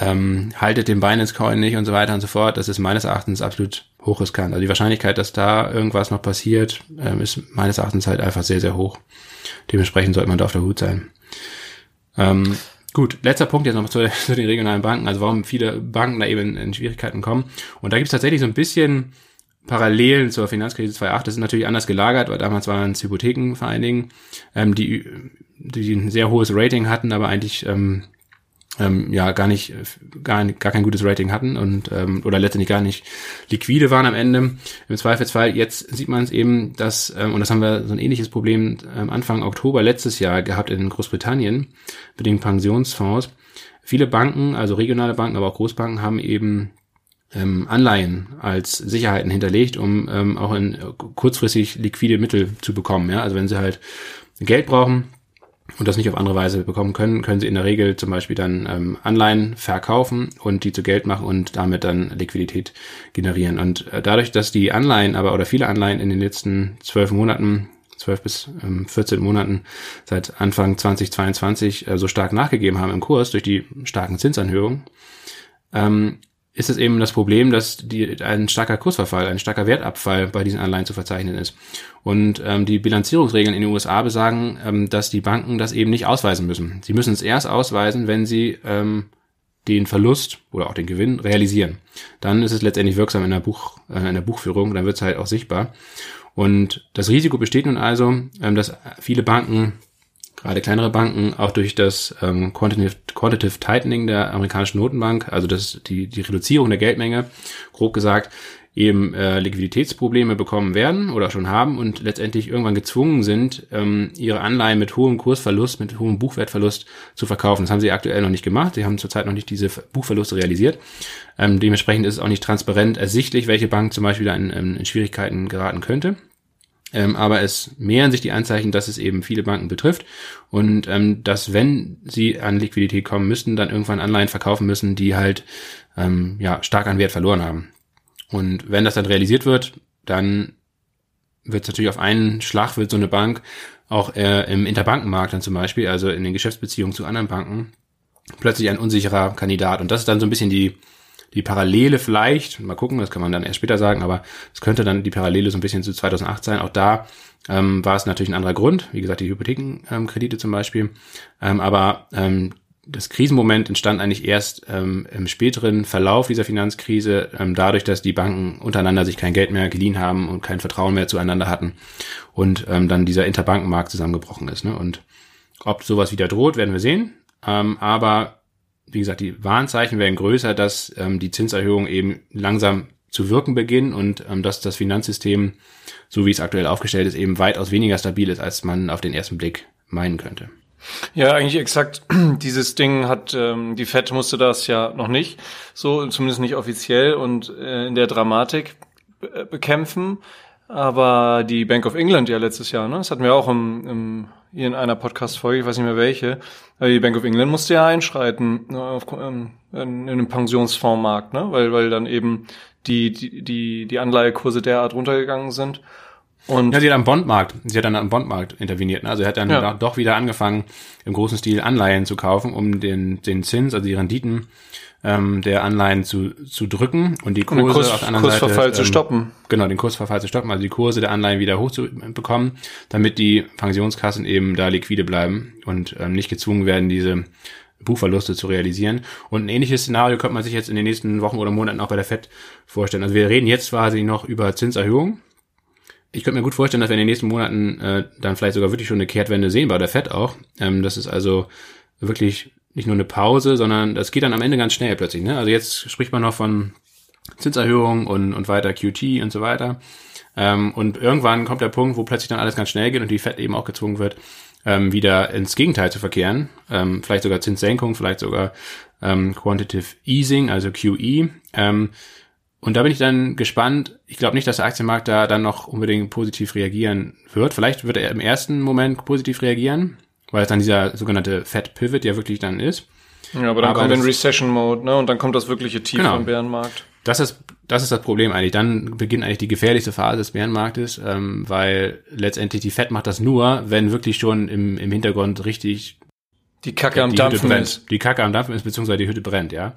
ähm, haltet den Binance-Coin nicht und so weiter und so fort. Das ist meines Erachtens absolut hochriskant. Also die Wahrscheinlichkeit, dass da irgendwas noch passiert, ähm, ist meines Erachtens halt einfach sehr, sehr hoch. Dementsprechend sollte man da auf der Hut sein. Ähm, Gut, letzter Punkt jetzt noch zu, [LAUGHS] zu, den regionalen Banken, also warum viele Banken da eben in, in Schwierigkeiten kommen. Und da gibt es tatsächlich so ein bisschen Parallelen zur Finanzkrise 2008, das ist natürlich anders gelagert, weil damals waren es Hypotheken vor allen Dingen, ähm, die, die ein sehr hohes Rating hatten, aber eigentlich ähm, ähm, ja gar nicht, gar, gar kein gutes Rating hatten und ähm, oder letztendlich gar nicht liquide waren am Ende. Im Zweifelsfall, jetzt sieht man es eben, dass, ähm, und das haben wir so ein ähnliches Problem ähm, Anfang Oktober letztes Jahr gehabt in Großbritannien mit den Pensionsfonds. Viele Banken, also regionale Banken, aber auch Großbanken, haben eben ähm, Anleihen als Sicherheiten hinterlegt, um ähm, auch in kurzfristig liquide Mittel zu bekommen. Ja? Also wenn sie halt Geld brauchen und das nicht auf andere Weise bekommen können, können sie in der Regel zum Beispiel dann ähm, Anleihen verkaufen und die zu Geld machen und damit dann Liquidität generieren. Und äh, dadurch, dass die Anleihen aber oder viele Anleihen in den letzten zwölf Monaten 12 bis ähm, 14 Monaten seit Anfang 2022 äh, so stark nachgegeben haben im Kurs durch die starken Zinsanhörungen, ähm, ist es eben das Problem, dass die, ein starker Kursverfall, ein starker Wertabfall bei diesen Anleihen zu verzeichnen ist. Und ähm, die Bilanzierungsregeln in den USA besagen, ähm, dass die Banken das eben nicht ausweisen müssen. Sie müssen es erst ausweisen, wenn sie ähm, den Verlust oder auch den Gewinn realisieren. Dann ist es letztendlich wirksam in der, Buch, äh, in der Buchführung, dann wird es halt auch sichtbar. Und das Risiko besteht nun also, ähm, dass viele Banken gerade kleinere Banken auch durch das ähm, Quantitative, Quantitative Tightening der amerikanischen Notenbank, also das die die Reduzierung der Geldmenge, grob gesagt, eben äh, Liquiditätsprobleme bekommen werden oder schon haben und letztendlich irgendwann gezwungen sind, ähm, ihre Anleihen mit hohem Kursverlust, mit hohem Buchwertverlust zu verkaufen. Das haben sie aktuell noch nicht gemacht. Sie haben zurzeit noch nicht diese Buchverluste realisiert. Ähm, dementsprechend ist es auch nicht transparent ersichtlich, welche Bank zum Beispiel in, in Schwierigkeiten geraten könnte. Ähm, aber es mehren sich die Anzeichen, dass es eben viele Banken betrifft und ähm, dass, wenn sie an Liquidität kommen müssten, dann irgendwann Anleihen verkaufen müssen, die halt ähm, ja stark an Wert verloren haben. Und wenn das dann realisiert wird, dann wird es natürlich auf einen Schlag wird so eine Bank auch äh, im Interbankenmarkt dann zum Beispiel, also in den Geschäftsbeziehungen zu anderen Banken, plötzlich ein unsicherer Kandidat. Und das ist dann so ein bisschen die die Parallele vielleicht, mal gucken, das kann man dann erst später sagen, aber es könnte dann die Parallele so ein bisschen zu 2008 sein. Auch da ähm, war es natürlich ein anderer Grund, wie gesagt, die Hypothekenkredite ähm, zum Beispiel. Ähm, aber ähm, das Krisenmoment entstand eigentlich erst ähm, im späteren Verlauf dieser Finanzkrise, ähm, dadurch, dass die Banken untereinander sich kein Geld mehr geliehen haben und kein Vertrauen mehr zueinander hatten und ähm, dann dieser Interbankenmarkt zusammengebrochen ist. Ne? Und ob sowas wieder droht, werden wir sehen. Ähm, aber wie gesagt, die Warnzeichen werden größer, dass ähm, die Zinserhöhungen eben langsam zu wirken beginnen und ähm, dass das Finanzsystem, so wie es aktuell aufgestellt ist, eben weitaus weniger stabil ist, als man auf den ersten Blick meinen könnte. Ja, eigentlich exakt. [CLEARS THROAT] Dieses Ding hat, ähm, die Fed musste das ja noch nicht, so zumindest nicht offiziell und äh, in der Dramatik be bekämpfen. Aber die Bank of England ja letztes Jahr, ne? Das hatten wir auch im, im hier in einer Podcast-Folge, ich weiß nicht mehr welche, aber die Bank of England musste ja einschreiten ne, auf, ähm, in, einem Pensionsfondsmarkt, ne? weil, weil dann eben die, die, die, die Anleihekurse derart runtergegangen sind. Und ja, sie hat am Bondmarkt, sie hat dann am Bondmarkt interveniert. Ne? Also er hat dann ja. doch wieder angefangen, im großen Stil Anleihen zu kaufen, um den, den Zins, also die Renditen ähm, der Anleihen zu, zu drücken und die Kurse Kurs, auf der anderen Kursverfall Seite, zu ähm, stoppen. Genau, den Kursverfall zu stoppen, also die Kurse der Anleihen wieder hochzubekommen, damit die Pensionskassen eben da liquide bleiben und ähm, nicht gezwungen werden, diese Buchverluste zu realisieren. Und ein ähnliches Szenario könnte man sich jetzt in den nächsten Wochen oder Monaten auch bei der FED vorstellen. Also wir reden jetzt quasi noch über Zinserhöhungen. Ich könnte mir gut vorstellen, dass wir in den nächsten Monaten äh, dann vielleicht sogar wirklich schon eine Kehrtwende sehen bei der FED auch. Ähm, das ist also wirklich nicht nur eine Pause, sondern das geht dann am Ende ganz schnell plötzlich. Ne? Also jetzt spricht man noch von Zinserhöhungen und, und weiter QT und so weiter. Ähm, und irgendwann kommt der Punkt, wo plötzlich dann alles ganz schnell geht und die Fed eben auch gezwungen wird, ähm, wieder ins Gegenteil zu verkehren. Ähm, vielleicht sogar Zinssenkung, vielleicht sogar ähm, Quantitative Easing, also QE. Ähm, und da bin ich dann gespannt. Ich glaube nicht, dass der Aktienmarkt da dann noch unbedingt positiv reagieren wird. Vielleicht wird er im ersten Moment positiv reagieren, weil es dann dieser sogenannte Fat Pivot ja wirklich dann ist. Ja, aber dann aber kommt ein Recession Mode, ne? Und dann kommt das wirkliche Tief genau. im Bärenmarkt. Das ist das ist das Problem eigentlich. Dann beginnt eigentlich die gefährlichste Phase des Bärenmarktes, ähm, weil letztendlich die Fed macht das nur, wenn wirklich schon im, im Hintergrund richtig die Kacke am Dampfen ist. Die Kacke am Dampfen ist, beziehungsweise die Hütte brennt, ja.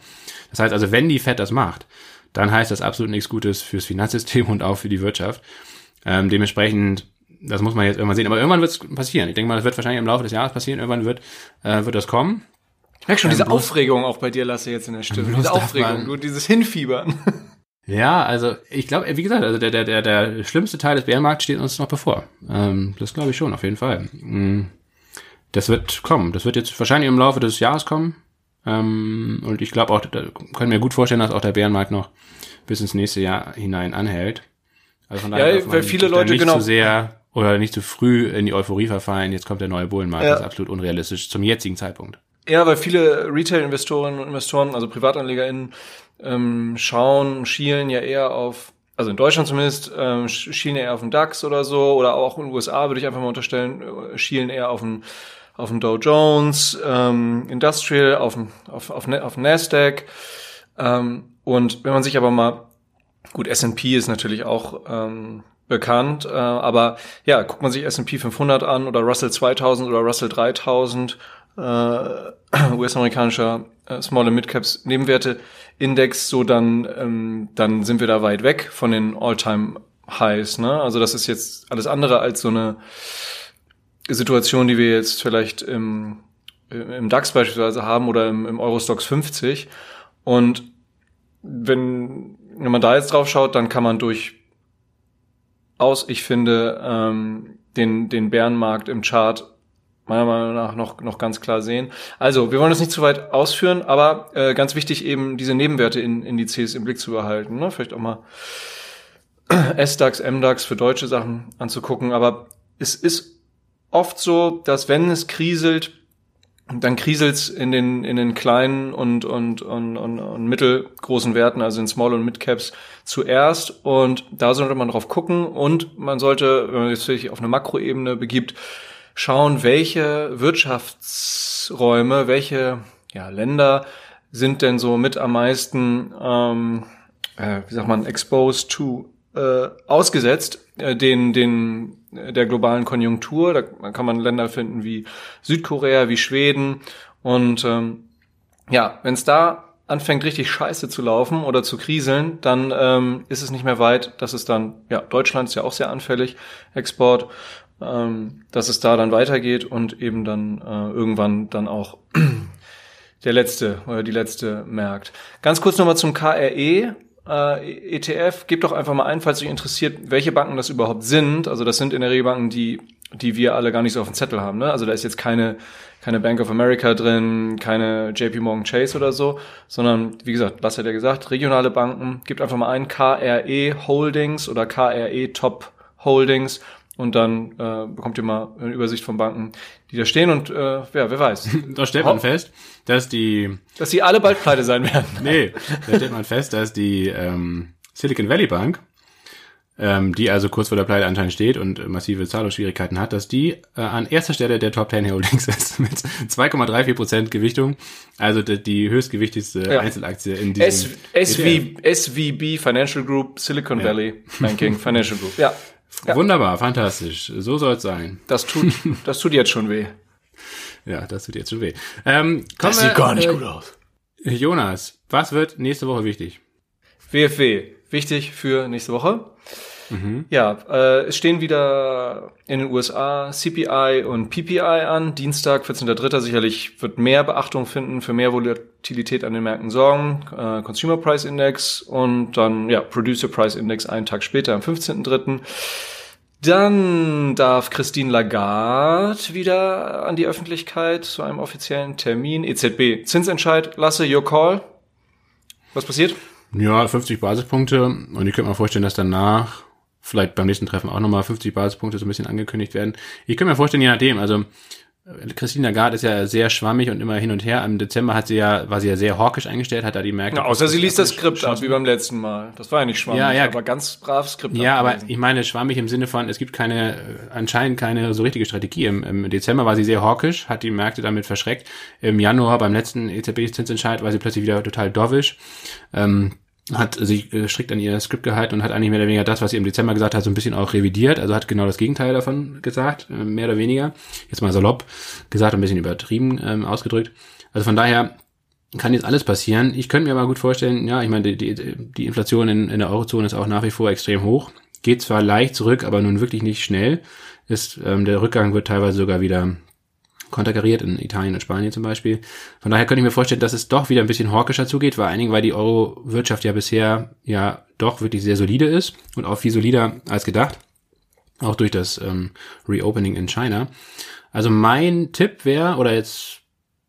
Das heißt also, wenn die Fed das macht, dann heißt das absolut nichts Gutes fürs Finanzsystem [LAUGHS] und auch für die Wirtschaft. Ähm, dementsprechend das muss man jetzt irgendwann sehen. Aber irgendwann wird es passieren. Ich denke mal, das wird wahrscheinlich im Laufe des Jahres passieren. Irgendwann wird, äh, wird das kommen. Ich merke schon diese ähm, Aufregung auch bei dir, Lasse, jetzt in der Stimme. Diese Aufregung, du, dieses Hinfiebern. [LAUGHS] Ja, also ich glaube, wie gesagt, also der, der, der, der schlimmste Teil des Bärenmarkts steht uns noch bevor. Ähm, das glaube ich schon, auf jeden Fall. Mm, das wird kommen. Das wird jetzt wahrscheinlich im Laufe des Jahres kommen. Ähm, und ich glaube auch, da können wir gut vorstellen, dass auch der Bärenmarkt noch bis ins nächste Jahr hinein anhält. Also von daher ja, weil viele Leute nicht genau zu sehr oder nicht zu früh in die Euphorie verfallen, jetzt kommt der neue Bullenmarkt. Ja. Das ist absolut unrealistisch zum jetzigen Zeitpunkt. Ja, weil viele Retail-Investorinnen und Investoren, also PrivatanlegerInnen, ähm, schauen, schielen ja eher auf, also in Deutschland zumindest, ähm, schielen eher auf den DAX oder so, oder auch in den USA würde ich einfach mal unterstellen, äh, schielen eher auf den, auf den Dow Jones, ähm, Industrial, auf, auf, auf, auf Nasdaq. Ähm, und wenn man sich aber mal, gut, S&P ist natürlich auch ähm, bekannt, äh, aber ja, guckt man sich S&P 500 an oder Russell 2000 oder Russell 3000, äh, [CLEARS THROAT] US-amerikanischer äh, Small and Mid-Caps Nebenwerte Index, so dann, ähm, dann sind wir da weit weg von den All-Time Highs, ne? Also das ist jetzt alles andere als so eine Situation, die wir jetzt vielleicht im, im DAX beispielsweise haben oder im, im Eurostox 50. Und wenn, wenn man da jetzt drauf schaut, dann kann man durch aus, ich finde, ähm, den, den Bärenmarkt im Chart meiner Meinung nach noch, noch ganz klar sehen. Also, wir wollen das nicht zu weit ausführen, aber äh, ganz wichtig eben diese Nebenwerte in Indizes im Blick zu behalten. Ne? Vielleicht auch mal [CLEARS THROAT] S-DAX, M-DAX für deutsche Sachen anzugucken. Aber es ist oft so, dass wenn es kriselt, dann kriselt's in den in den kleinen und und, und und und mittelgroßen Werten, also in Small und Mid Caps zuerst und da sollte man drauf gucken und man sollte, wenn man sich auf eine Makroebene begibt, schauen, welche Wirtschaftsräume, welche ja, Länder sind denn so mit am meisten, ähm, äh, wie sagt man, exposed to äh, ausgesetzt äh, den den der globalen Konjunktur. Da kann man Länder finden wie Südkorea, wie Schweden und ähm, ja, wenn es da anfängt richtig scheiße zu laufen oder zu kriseln, dann ähm, ist es nicht mehr weit, dass es dann, ja, Deutschland ist ja auch sehr anfällig, Export, ähm, dass es da dann weitergeht und eben dann äh, irgendwann dann auch [CLEARS THROAT] der letzte oder die letzte merkt. Ganz kurz nochmal zum KRE äh, ETF. Gebt doch einfach mal ein, falls euch interessiert, welche Banken das überhaupt sind. Also das sind in der Regel Banken, die, die wir alle gar nicht so auf dem Zettel haben. Ne? Also da ist jetzt keine, keine Bank of America drin, keine JP Morgan Chase oder so, sondern wie gesagt, was hat er gesagt, regionale Banken. Gebt einfach mal ein KRE Holdings oder KRE Top Holdings und dann äh, bekommt ihr mal eine Übersicht von Banken, die da stehen und äh, ja, wer weiß. [LAUGHS] da stellt man fest, dass die... Dass sie alle bald pleite sein werden. nee, da stellt man fest, dass die ähm, Silicon Valley Bank, ähm, die also kurz vor der Pleite anscheinend steht und massive Zahlungsschwierigkeiten hat, dass die äh, an erster Stelle der Top 10 Holdings [LAUGHS] ist mit 2,34 Prozent Gewichtung, also die, die höchstgewichtigste ja. Einzelaktie in diesem S SV, SVB Financial Group, Silicon ja. Valley Banking Financial Group. Ja, ja. Wunderbar, fantastisch. So soll es sein. Das tut, [LAUGHS] das tut jetzt schon weh. Ja, das tut jetzt schon weh. Ähm, das sieht wir, gar nicht äh, gut aus. Jonas, was wird nächste Woche wichtig? WFW, wichtig für nächste Woche. Mhm. Ja, äh, es stehen wieder in den USA CPI und PPI an. Dienstag, 14.3. sicherlich wird mehr Beachtung finden, für mehr Volatilität an den Märkten sorgen. Äh, Consumer Price Index und dann ja Producer Price Index einen Tag später am 15.3. Dann darf Christine Lagarde wieder an die Öffentlichkeit zu einem offiziellen Termin. EZB Zinsentscheid. Lasse, your call. Was passiert? Ja, 50 Basispunkte. Und ich könnte mir vorstellen, dass danach vielleicht beim nächsten Treffen auch nochmal 50 Basispunkte so ein bisschen angekündigt werden. Ich könnte mir vorstellen, je nachdem, also Christine Lagarde ist ja sehr schwammig und immer hin und her. Im Dezember hat sie ja, war sie ja sehr hawkisch eingestellt, hat da die Märkte. Ja, außer sie liest das Skript ab, wie beim letzten Mal. Das war ja nicht schwammig, ja, ja. aber ganz brav Skript. Ja, aber ich meine schwammig im Sinne von, es gibt keine, anscheinend keine so richtige Strategie. Im, Im, Dezember war sie sehr hawkisch, hat die Märkte damit verschreckt. Im Januar beim letzten EZB-Zinsentscheid war sie plötzlich wieder total dovish. Ähm, hat sich äh, strikt an ihr Skript gehalten und hat eigentlich mehr oder weniger das, was sie im Dezember gesagt hat, so ein bisschen auch revidiert. Also hat genau das Gegenteil davon gesagt, äh, mehr oder weniger. Jetzt mal salopp gesagt, ein bisschen übertrieben ähm, ausgedrückt. Also von daher kann jetzt alles passieren. Ich könnte mir aber gut vorstellen, ja, ich meine, die, die, die Inflation in, in der Eurozone ist auch nach wie vor extrem hoch. Geht zwar leicht zurück, aber nun wirklich nicht schnell. Ist, ähm, der Rückgang wird teilweise sogar wieder konterkariert, in Italien und Spanien zum Beispiel. Von daher könnte ich mir vorstellen, dass es doch wieder ein bisschen hawkischer zugeht, vor allen Dingen, weil die Euro-Wirtschaft ja bisher ja doch wirklich sehr solide ist und auch viel solider als gedacht. Auch durch das ähm, Reopening in China. Also mein Tipp wäre, oder jetzt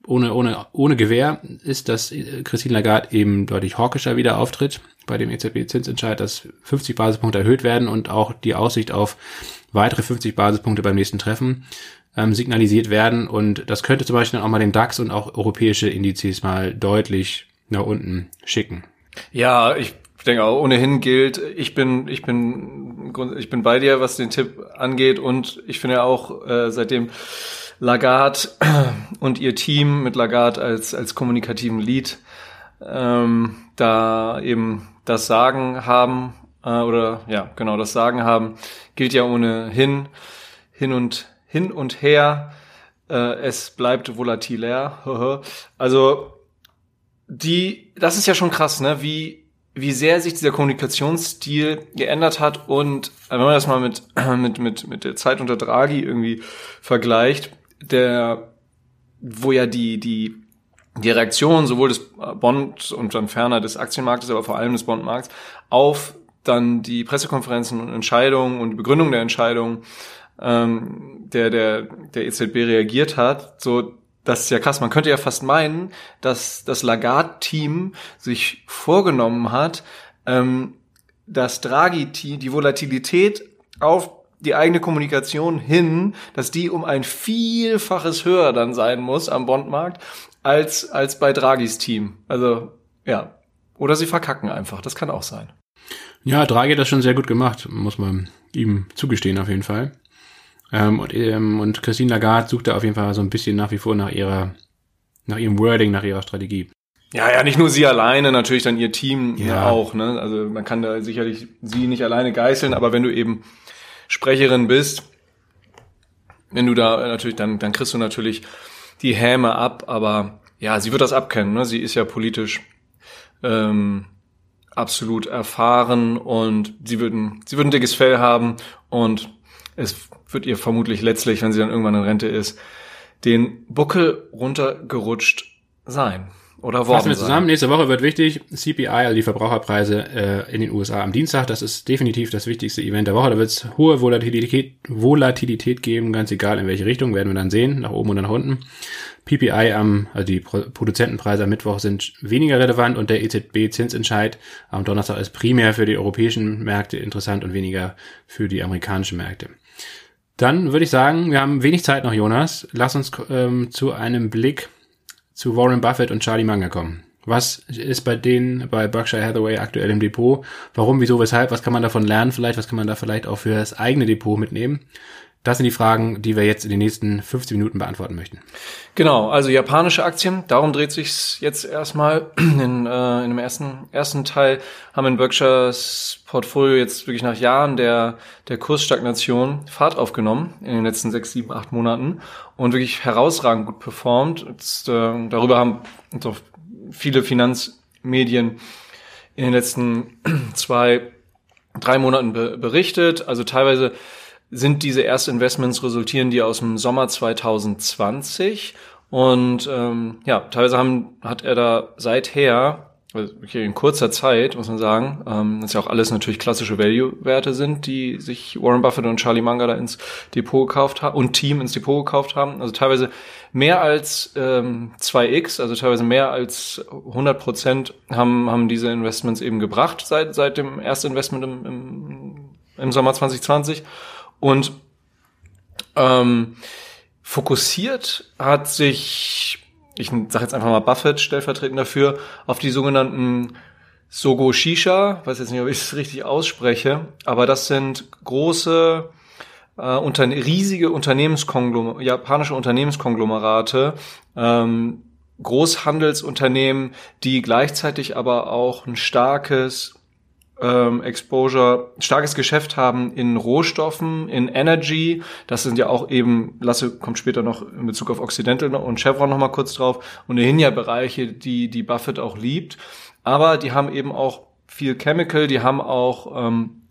ohne, ohne, ohne Gewehr, ist, dass äh, Christine Lagarde eben deutlich hawkischer wieder auftritt bei dem EZB-Zinsentscheid, dass 50 Basispunkte erhöht werden und auch die Aussicht auf weitere 50 Basispunkte beim nächsten Treffen ähm, signalisiert werden. Und das könnte zum Beispiel auch mal den DAX und auch europäische Indizes mal deutlich nach unten schicken. Ja, ich denke auch ohnehin gilt, ich bin, ich bin, ich bin bei dir, was den Tipp angeht und ich finde auch, äh, seitdem Lagarde [CLEARS THROAT] und ihr Team mit Lagarde als, als kommunikativen Lead ähm, da eben das Sagen haben, äh, oder ja, genau, das Sagen haben, gilt ja ohnehin hin und hin und her. Äh, es bleibt volatiler. [LAUGHS] also die, das ist ja schon krass, ne? Wie wie sehr sich dieser Kommunikationsstil geändert hat und wenn man das mal mit [CLEARS THROAT] mit mit mit der Zeit unter Draghi irgendwie vergleicht, der wo ja die die die Reaktion sowohl des Bond und dann ferner des Aktienmarktes, aber vor allem des Bondmarkts auf dann die Pressekonferenzen und Entscheidungen und Begründung der Entscheidungen ähm, der, der, der EZB reagiert hat, so, das ist ja krass. Man könnte ja fast meinen, dass das Lagarde-Team sich vorgenommen hat, ähm, das Draghi, die Volatilität auf die eigene Kommunikation hin, dass die um ein Vielfaches höher dann sein muss am Bondmarkt als, als bei Draghis Team. Also, ja. Oder sie verkacken einfach. Das kann auch sein. Ja, Draghi hat das schon sehr gut gemacht, muss man ihm zugestehen auf jeden Fall. Ähm, und, ähm, und Christine Lagarde sucht da auf jeden Fall so ein bisschen nach wie vor nach ihrer, nach ihrem Wording, nach ihrer Strategie. Ja, ja, nicht nur sie alleine, natürlich dann ihr Team ja. auch. Ne? Also man kann da sicherlich sie nicht alleine geißeln, aber wenn du eben Sprecherin bist, wenn du da natürlich, dann, dann kriegst du natürlich die Häme ab, aber ja, sie wird das abkennen. Ne? Sie ist ja politisch ähm, absolut erfahren und sie würden, sie würden dickes Fell haben und es wird ihr vermutlich letztlich, wenn sie dann irgendwann in Rente ist, den Buckel runtergerutscht sein oder worden Fassen wir zusammen. Nächste Woche wird wichtig. CPI, also die Verbraucherpreise äh, in den USA am Dienstag. Das ist definitiv das wichtigste Event der Woche. Da wird es hohe Volatilität, Volatilität geben, ganz egal in welche Richtung, werden wir dann sehen, nach oben oder nach unten. PPI am, also die Produzentenpreise am Mittwoch sind weniger relevant und der EZB-Zinsentscheid am Donnerstag ist primär für die europäischen Märkte interessant und weniger für die amerikanischen Märkte. Dann würde ich sagen, wir haben wenig Zeit noch, Jonas. Lass uns ähm, zu einem Blick zu Warren Buffett und Charlie Munger kommen. Was ist bei denen, bei Berkshire Hathaway aktuell im Depot? Warum, wieso, weshalb? Was kann man davon lernen vielleicht? Was kann man da vielleicht auch für das eigene Depot mitnehmen? Das sind die Fragen, die wir jetzt in den nächsten 15 Minuten beantworten möchten. Genau, also japanische Aktien, darum dreht sich jetzt erstmal. [CLEARS THROAT] In, äh, in dem ersten, ersten Teil haben in Berkshires Portfolio jetzt wirklich nach Jahren der, der Kursstagnation Fahrt aufgenommen in den letzten sechs, sieben, acht Monaten und wirklich herausragend gut performt. Jetzt, äh, darüber haben doch viele Finanzmedien in den letzten [CLEARS THROAT] zwei, drei Monaten be berichtet. Also teilweise sind diese Erstinvestments resultieren die aus dem Sommer 2020 und ähm, ja, teilweise haben, hat er da seither, also in kurzer Zeit, muss man sagen, ähm, das ja auch alles natürlich klassische Value-Werte sind, die sich Warren Buffett und Charlie Munger da ins Depot gekauft haben und Team ins Depot gekauft haben. Also teilweise mehr als ähm, 2x, also teilweise mehr als 100 Prozent haben, haben diese Investments eben gebracht seit, seit dem Erstinvestment im, im, im Sommer 2020. Und ähm, fokussiert hat sich, ich sage jetzt einfach mal Buffett stellvertretend dafür, auf die sogenannten Sogo Shisha, weiß jetzt nicht, ob ich es richtig ausspreche, aber das sind große, äh, unter, riesige Unternehmenskonglomer japanische Unternehmenskonglomerate, ähm, Großhandelsunternehmen, die gleichzeitig aber auch ein starkes ähm, Exposure, starkes Geschäft haben in Rohstoffen, in Energy. Das sind ja auch eben, Lasse kommt später noch in Bezug auf Occidental und Chevron noch mal kurz drauf. Und ohnehin ja Bereiche, die, die Buffett auch liebt. Aber die haben eben auch viel Chemical, die haben auch ähm,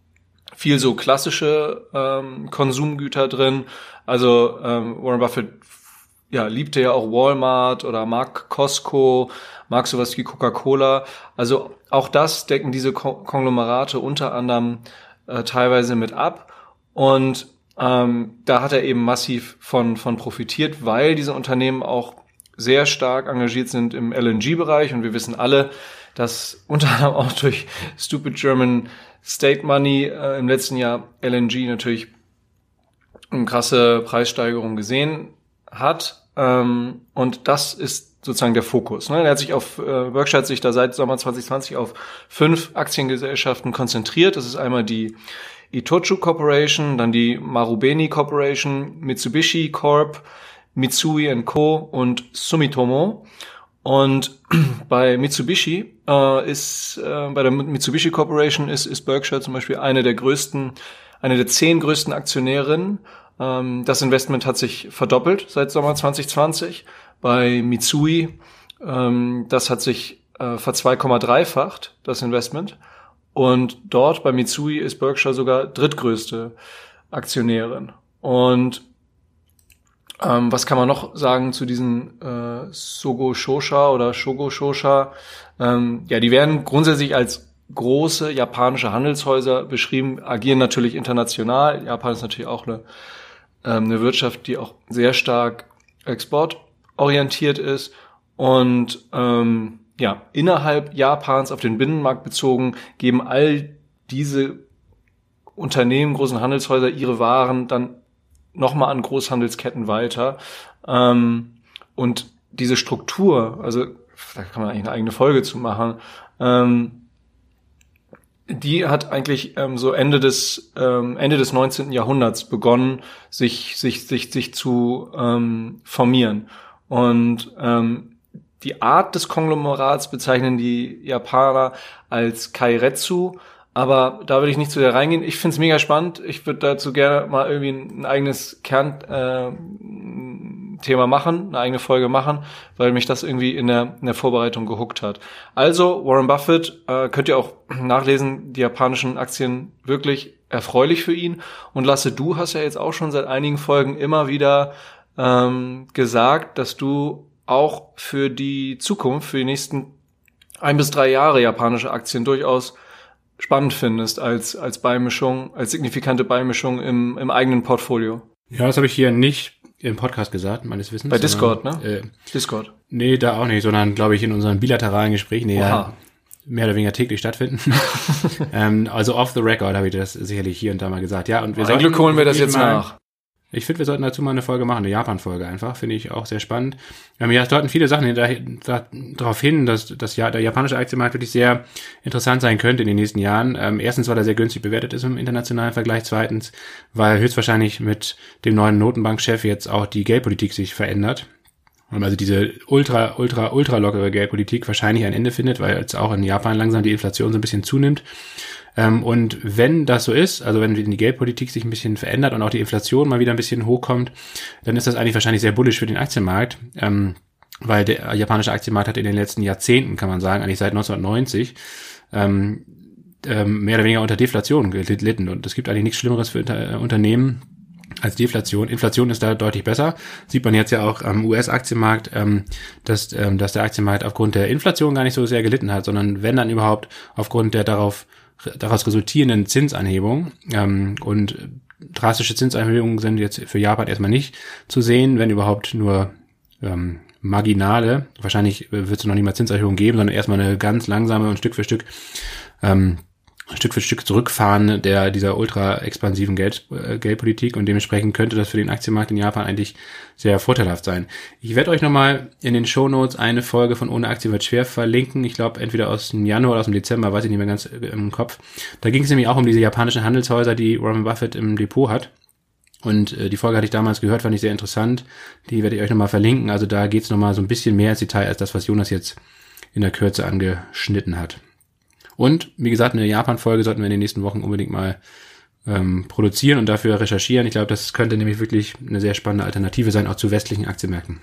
viel so klassische ähm, Konsumgüter drin. Also ähm, Warren Buffett ja, liebte ja auch Walmart oder mag Costco, mag sowas wie Coca-Cola. Also auch das decken diese Konglomerate unter anderem äh, teilweise mit ab. Und ähm, da hat er eben massiv von, von profitiert, weil diese Unternehmen auch sehr stark engagiert sind im LNG-Bereich. Und wir wissen alle, dass unter anderem auch durch Stupid German State Money äh, im letzten Jahr LNG natürlich eine krasse Preissteigerung gesehen hat. Ähm, und das ist sozusagen der Fokus. Ne? Er hat sich auf, äh, Berkshire hat sich da seit Sommer 2020 auf fünf Aktiengesellschaften konzentriert. Das ist einmal die Itochu Corporation, dann die Marubeni Corporation, Mitsubishi Corp, Mitsui Co. und Sumitomo. Und [CLEARS THROAT] bei Mitsubishi äh, ist, äh, bei der Mitsubishi Corporation ist, ist Berkshire zum Beispiel eine der größten, eine der zehn größten Aktionärinnen. Ähm, das Investment hat sich verdoppelt seit Sommer 2020 bei Mitsui. Ähm, das hat sich äh, ver 2,3-facht, das Investment. Und dort bei Mitsui ist Berkshire sogar drittgrößte Aktionärin. Und ähm, was kann man noch sagen zu diesen äh, Sogo Shosha oder Shogo Shosha? Ähm, ja, die werden grundsätzlich als große japanische Handelshäuser beschrieben, agieren natürlich international. Japan ist natürlich auch eine, ähm, eine Wirtschaft, die auch sehr stark Export orientiert ist und ähm, ja, innerhalb Japans auf den Binnenmarkt bezogen geben all diese Unternehmen, großen Handelshäuser ihre Waren dann nochmal an Großhandelsketten weiter. Ähm, und diese Struktur, also da kann man eigentlich eine eigene Folge zu machen, ähm, die hat eigentlich ähm, so Ende des ähm, Ende des 19. Jahrhunderts begonnen, sich sich sich sich zu ähm, formieren und ähm, die Art des Konglomerats bezeichnen die Japaner als Kairetsu, aber da würde ich nicht zu sehr reingehen. Ich finde es mega spannend. Ich würde dazu gerne mal irgendwie ein, eigenes Kernthema äh, machen, eine eigene Folge machen, weil mich das irgendwie in der, in der Vorbereitung gehuckt hat. Also, Warren Buffett, äh, könnt ihr auch nachlesen, die japanischen Aktien wirklich erfreulich für ihn. Und Lasse, du hast ja jetzt auch schon seit einigen Folgen immer wieder ähm, gesagt, dass du auch für die Zukunft, für die nächsten ein bis drei Jahre japanische Aktien durchaus spannend findest als, als Beimischung, als signifikante Beimischung im, im eigenen Portfolio. Ja, das habe ich hier nicht im Podcast gesagt, meines Wissens. Bei Discord, sondern, ne? Äh, Discord. Nee, da auch nicht, sondern glaube ich in unseren bilateralen Gesprächen, die ja mehr oder weniger täglich stattfinden. [LAUGHS] ähm, also off the record habe ich das sicherlich hier und da mal gesagt. Ja, und wir Ein Glück holen wir das jetzt mal, nach. Ich finde, wir sollten dazu mal eine Folge machen, eine Japan-Folge einfach. Finde ich auch sehr spannend. Ähm, ja, es deuten viele Sachen darauf hin, dass, dass ja, der japanische Aktienmarkt wirklich sehr interessant sein könnte in den nächsten Jahren. Ähm, erstens, weil er sehr günstig bewertet ist im internationalen Vergleich. Zweitens, weil höchstwahrscheinlich mit dem neuen Notenbankchef jetzt auch die Geldpolitik sich verändert. Und also diese ultra, ultra, ultra lockere Geldpolitik wahrscheinlich ein Ende findet, weil jetzt auch in Japan langsam die Inflation so ein bisschen zunimmt. Ähm, und wenn das so ist, also wenn die Geldpolitik sich ein bisschen verändert und auch die Inflation mal wieder ein bisschen hochkommt, dann ist das eigentlich wahrscheinlich sehr bullisch für den Aktienmarkt. Ähm, weil der japanische Aktienmarkt hat in den letzten Jahrzehnten, kann man sagen, eigentlich seit 1990, ähm, mehr oder weniger unter Deflation gelitten. Und es gibt eigentlich nichts Schlimmeres für äh, Unternehmen als Deflation. Inflation ist da deutlich besser. Sieht man jetzt ja auch am US-Aktienmarkt, dass, dass der Aktienmarkt aufgrund der Inflation gar nicht so sehr gelitten hat, sondern wenn dann überhaupt aufgrund der darauf daraus resultierenden Zinsanhebungen ähm, und drastische Zinsanhebungen sind jetzt für Japan erstmal nicht zu sehen, wenn überhaupt nur ähm, marginale. Wahrscheinlich wird es noch nicht mal Zinserhöhungen geben, sondern erstmal eine ganz langsame und Stück für Stück ähm, Stück für Stück zurückfahren der dieser ultra expansiven Geld, äh, Geldpolitik und dementsprechend könnte das für den Aktienmarkt in Japan eigentlich sehr vorteilhaft sein. Ich werde euch nochmal in den Show Notes eine Folge von Ohne Aktien wird schwer verlinken. Ich glaube entweder aus dem Januar oder aus dem Dezember, weiß ich nicht mehr ganz äh, im Kopf. Da ging es nämlich auch um diese japanischen Handelshäuser, die Warren Buffett im Depot hat. Und äh, die Folge hatte ich damals gehört, fand ich sehr interessant. Die werde ich euch nochmal verlinken. Also da geht es nochmal so ein bisschen mehr ins Detail als das, was Jonas jetzt in der Kürze angeschnitten hat. Und wie gesagt, eine Japan-Folge sollten wir in den nächsten Wochen unbedingt mal ähm, produzieren und dafür recherchieren. Ich glaube, das könnte nämlich wirklich eine sehr spannende Alternative sein, auch zu westlichen Aktienmärkten.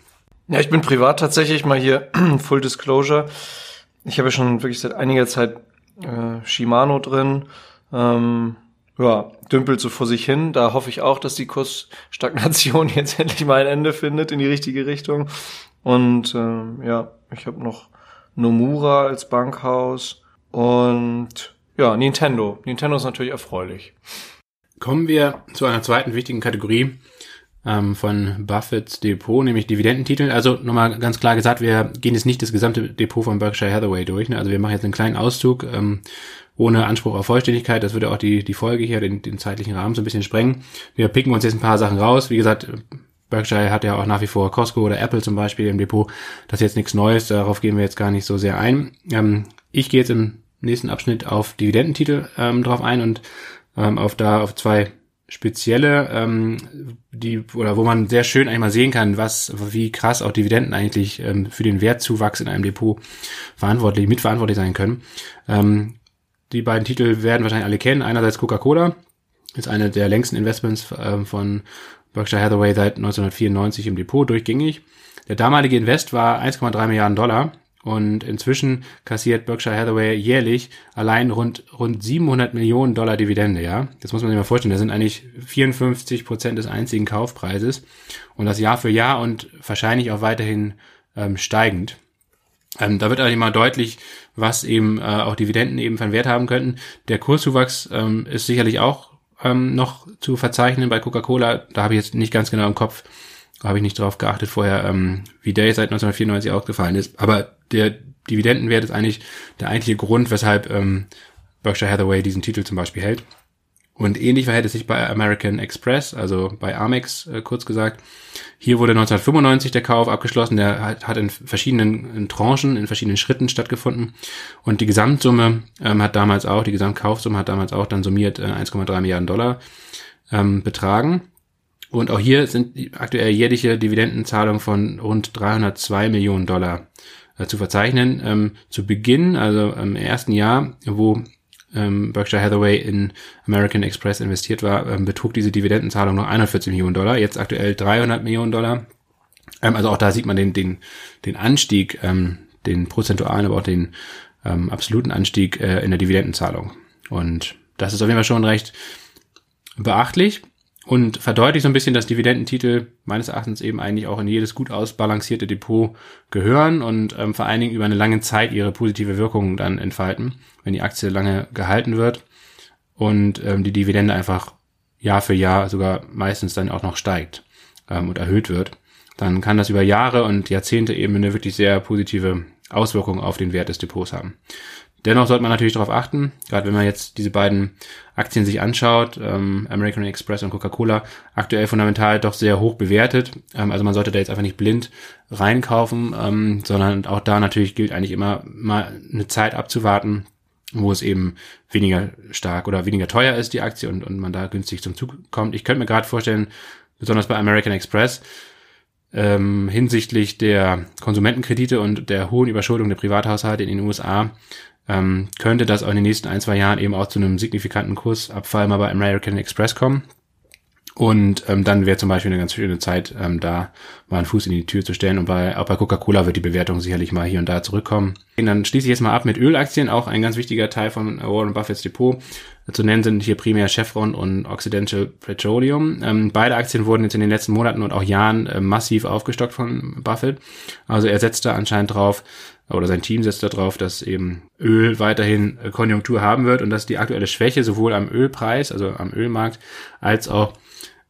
Ja, ich bin privat tatsächlich mal hier [CLEARS THROAT] Full Disclosure. Ich habe ja schon wirklich seit einiger Zeit äh, Shimano drin. Ähm, ja, dümpelt so vor sich hin. Da hoffe ich auch, dass die Kursstagnation [LAUGHS] jetzt endlich mal ein Ende findet in die richtige Richtung. Und ähm, ja, ich habe noch Nomura als Bankhaus. Und ja, Nintendo. Nintendo ist natürlich erfreulich. Kommen wir zu einer zweiten wichtigen Kategorie ähm, von Buffetts Depot, nämlich Dividendentitel. Also nochmal ganz klar gesagt, wir gehen jetzt nicht das gesamte Depot von Berkshire Hathaway durch. Ne? Also wir machen jetzt einen kleinen Auszug ähm, ohne Anspruch auf Vollständigkeit. Das würde auch die, die Folge hier, den, den zeitlichen Rahmen so ein bisschen sprengen. Wir picken uns jetzt ein paar Sachen raus. Wie gesagt, Berkshire hat ja auch nach wie vor Costco oder Apple zum Beispiel im Depot. Das ist jetzt nichts Neues, darauf gehen wir jetzt gar nicht so sehr ein. Ähm, ich gehe jetzt im nächsten Abschnitt auf Dividendentitel ähm, drauf ein und ähm, auf da auf zwei spezielle, ähm, die oder wo man sehr schön einmal sehen kann, was wie krass auch Dividenden eigentlich ähm, für den Wertzuwachs in einem Depot verantwortlich mitverantwortlich sein können. Ähm, die beiden Titel werden wahrscheinlich alle kennen. Einerseits Coca-Cola ist eine der längsten Investments ähm, von Berkshire Hathaway seit 1994 im Depot durchgängig. Der damalige Invest war 1,3 Milliarden Dollar und inzwischen kassiert Berkshire Hathaway jährlich allein rund, rund 700 Millionen Dollar Dividende, ja. Das muss man sich mal vorstellen. Das sind eigentlich 54 Prozent des einzigen Kaufpreises. Und das Jahr für Jahr und wahrscheinlich auch weiterhin ähm, steigend. Ähm, da wird eigentlich mal deutlich, was eben äh, auch Dividenden eben von Wert haben könnten. Der Kurszuwachs ähm, ist sicherlich auch ähm, noch zu verzeichnen bei Coca-Cola. Da habe ich jetzt nicht ganz genau im Kopf, habe ich nicht drauf geachtet vorher, ähm, wie der seit 1994 ausgefallen ist. Aber der Dividendenwert ist eigentlich der eigentliche Grund, weshalb ähm, Berkshire Hathaway diesen Titel zum Beispiel hält. Und ähnlich verhält es sich bei American Express, also bei Amex äh, kurz gesagt. Hier wurde 1995 der Kauf abgeschlossen, der hat, hat in verschiedenen in Tranchen, in verschiedenen Schritten stattgefunden. Und die Gesamtsumme ähm, hat damals auch, die Gesamtkaufsumme hat damals auch dann summiert äh, 1,3 Milliarden Dollar ähm, betragen. Und auch hier sind aktuell jährliche Dividendenzahlungen von rund 302 Millionen Dollar äh, zu verzeichnen. Ähm, zu Beginn, also im ersten Jahr, wo ähm, Berkshire Hathaway in American Express investiert war, ähm, betrug diese Dividendenzahlung noch 41 Millionen Dollar, jetzt aktuell 300 Millionen Dollar. Ähm, also auch da sieht man den, den, den Anstieg, ähm, den prozentualen, aber auch den ähm, absoluten Anstieg äh, in der Dividendenzahlung. Und das ist auf jeden Fall schon recht beachtlich und verdeutlicht so ein bisschen, dass Dividendentitel meines Erachtens eben eigentlich auch in jedes gut ausbalancierte Depot gehören und ähm, vor allen Dingen über eine lange Zeit ihre positive Wirkung dann entfalten, wenn die Aktie lange gehalten wird und ähm, die Dividende einfach Jahr für Jahr sogar meistens dann auch noch steigt ähm, und erhöht wird, dann kann das über Jahre und Jahrzehnte eben eine wirklich sehr positive Auswirkung auf den Wert des Depots haben. Dennoch sollte man natürlich darauf achten, gerade wenn man jetzt diese beiden Aktien sich anschaut, ähm, American Express und Coca-Cola, aktuell fundamental doch sehr hoch bewertet. Ähm, also man sollte da jetzt einfach nicht blind reinkaufen, ähm, sondern auch da natürlich gilt eigentlich immer mal eine Zeit abzuwarten, wo es eben weniger stark oder weniger teuer ist, die Aktie, und, und man da günstig zum Zug kommt. Ich könnte mir gerade vorstellen, besonders bei American Express, ähm, hinsichtlich der Konsumentenkredite und der hohen Überschuldung der Privathaushalte in den USA ähm, könnte das auch in den nächsten ein, zwei Jahren eben auch zu einem signifikanten Kursabfall mal bei American Express kommen. Und ähm, dann wäre zum Beispiel eine ganz schöne Zeit, ähm, da mal einen Fuß in die Tür zu stellen. Und bei, auch bei Coca-Cola wird die Bewertung sicherlich mal hier und da zurückkommen. Und dann schließe ich jetzt mal ab mit Ölaktien, auch ein ganz wichtiger Teil von Warren Buffetts Depot. Zu nennen sind hier primär Chevron und Occidental Petroleum. Ähm, beide Aktien wurden jetzt in den letzten Monaten und auch Jahren äh, massiv aufgestockt von Buffett. Also er setzte anscheinend drauf, oder sein Team setzt darauf, dass eben Öl weiterhin äh, Konjunktur haben wird und dass die aktuelle Schwäche sowohl am Ölpreis, also am Ölmarkt, als auch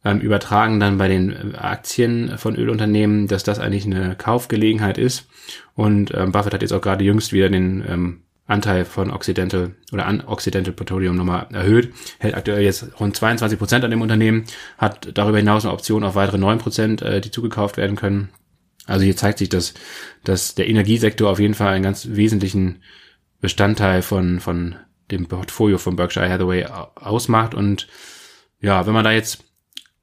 ähm, übertragen dann bei den äh, Aktien von Ölunternehmen, dass das eigentlich eine Kaufgelegenheit ist. Und ähm, Buffett hat jetzt auch gerade jüngst wieder den ähm, Anteil von Occidental oder an Occidental Petroleum nochmal erhöht, hält aktuell jetzt rund 22 Prozent an dem Unternehmen, hat darüber hinaus eine Option auf weitere 9 Prozent, äh, die zugekauft werden können. Also hier zeigt sich, dass, dass der Energiesektor auf jeden Fall einen ganz wesentlichen Bestandteil von, von dem Portfolio von Berkshire Hathaway ausmacht. Und ja, wenn man da jetzt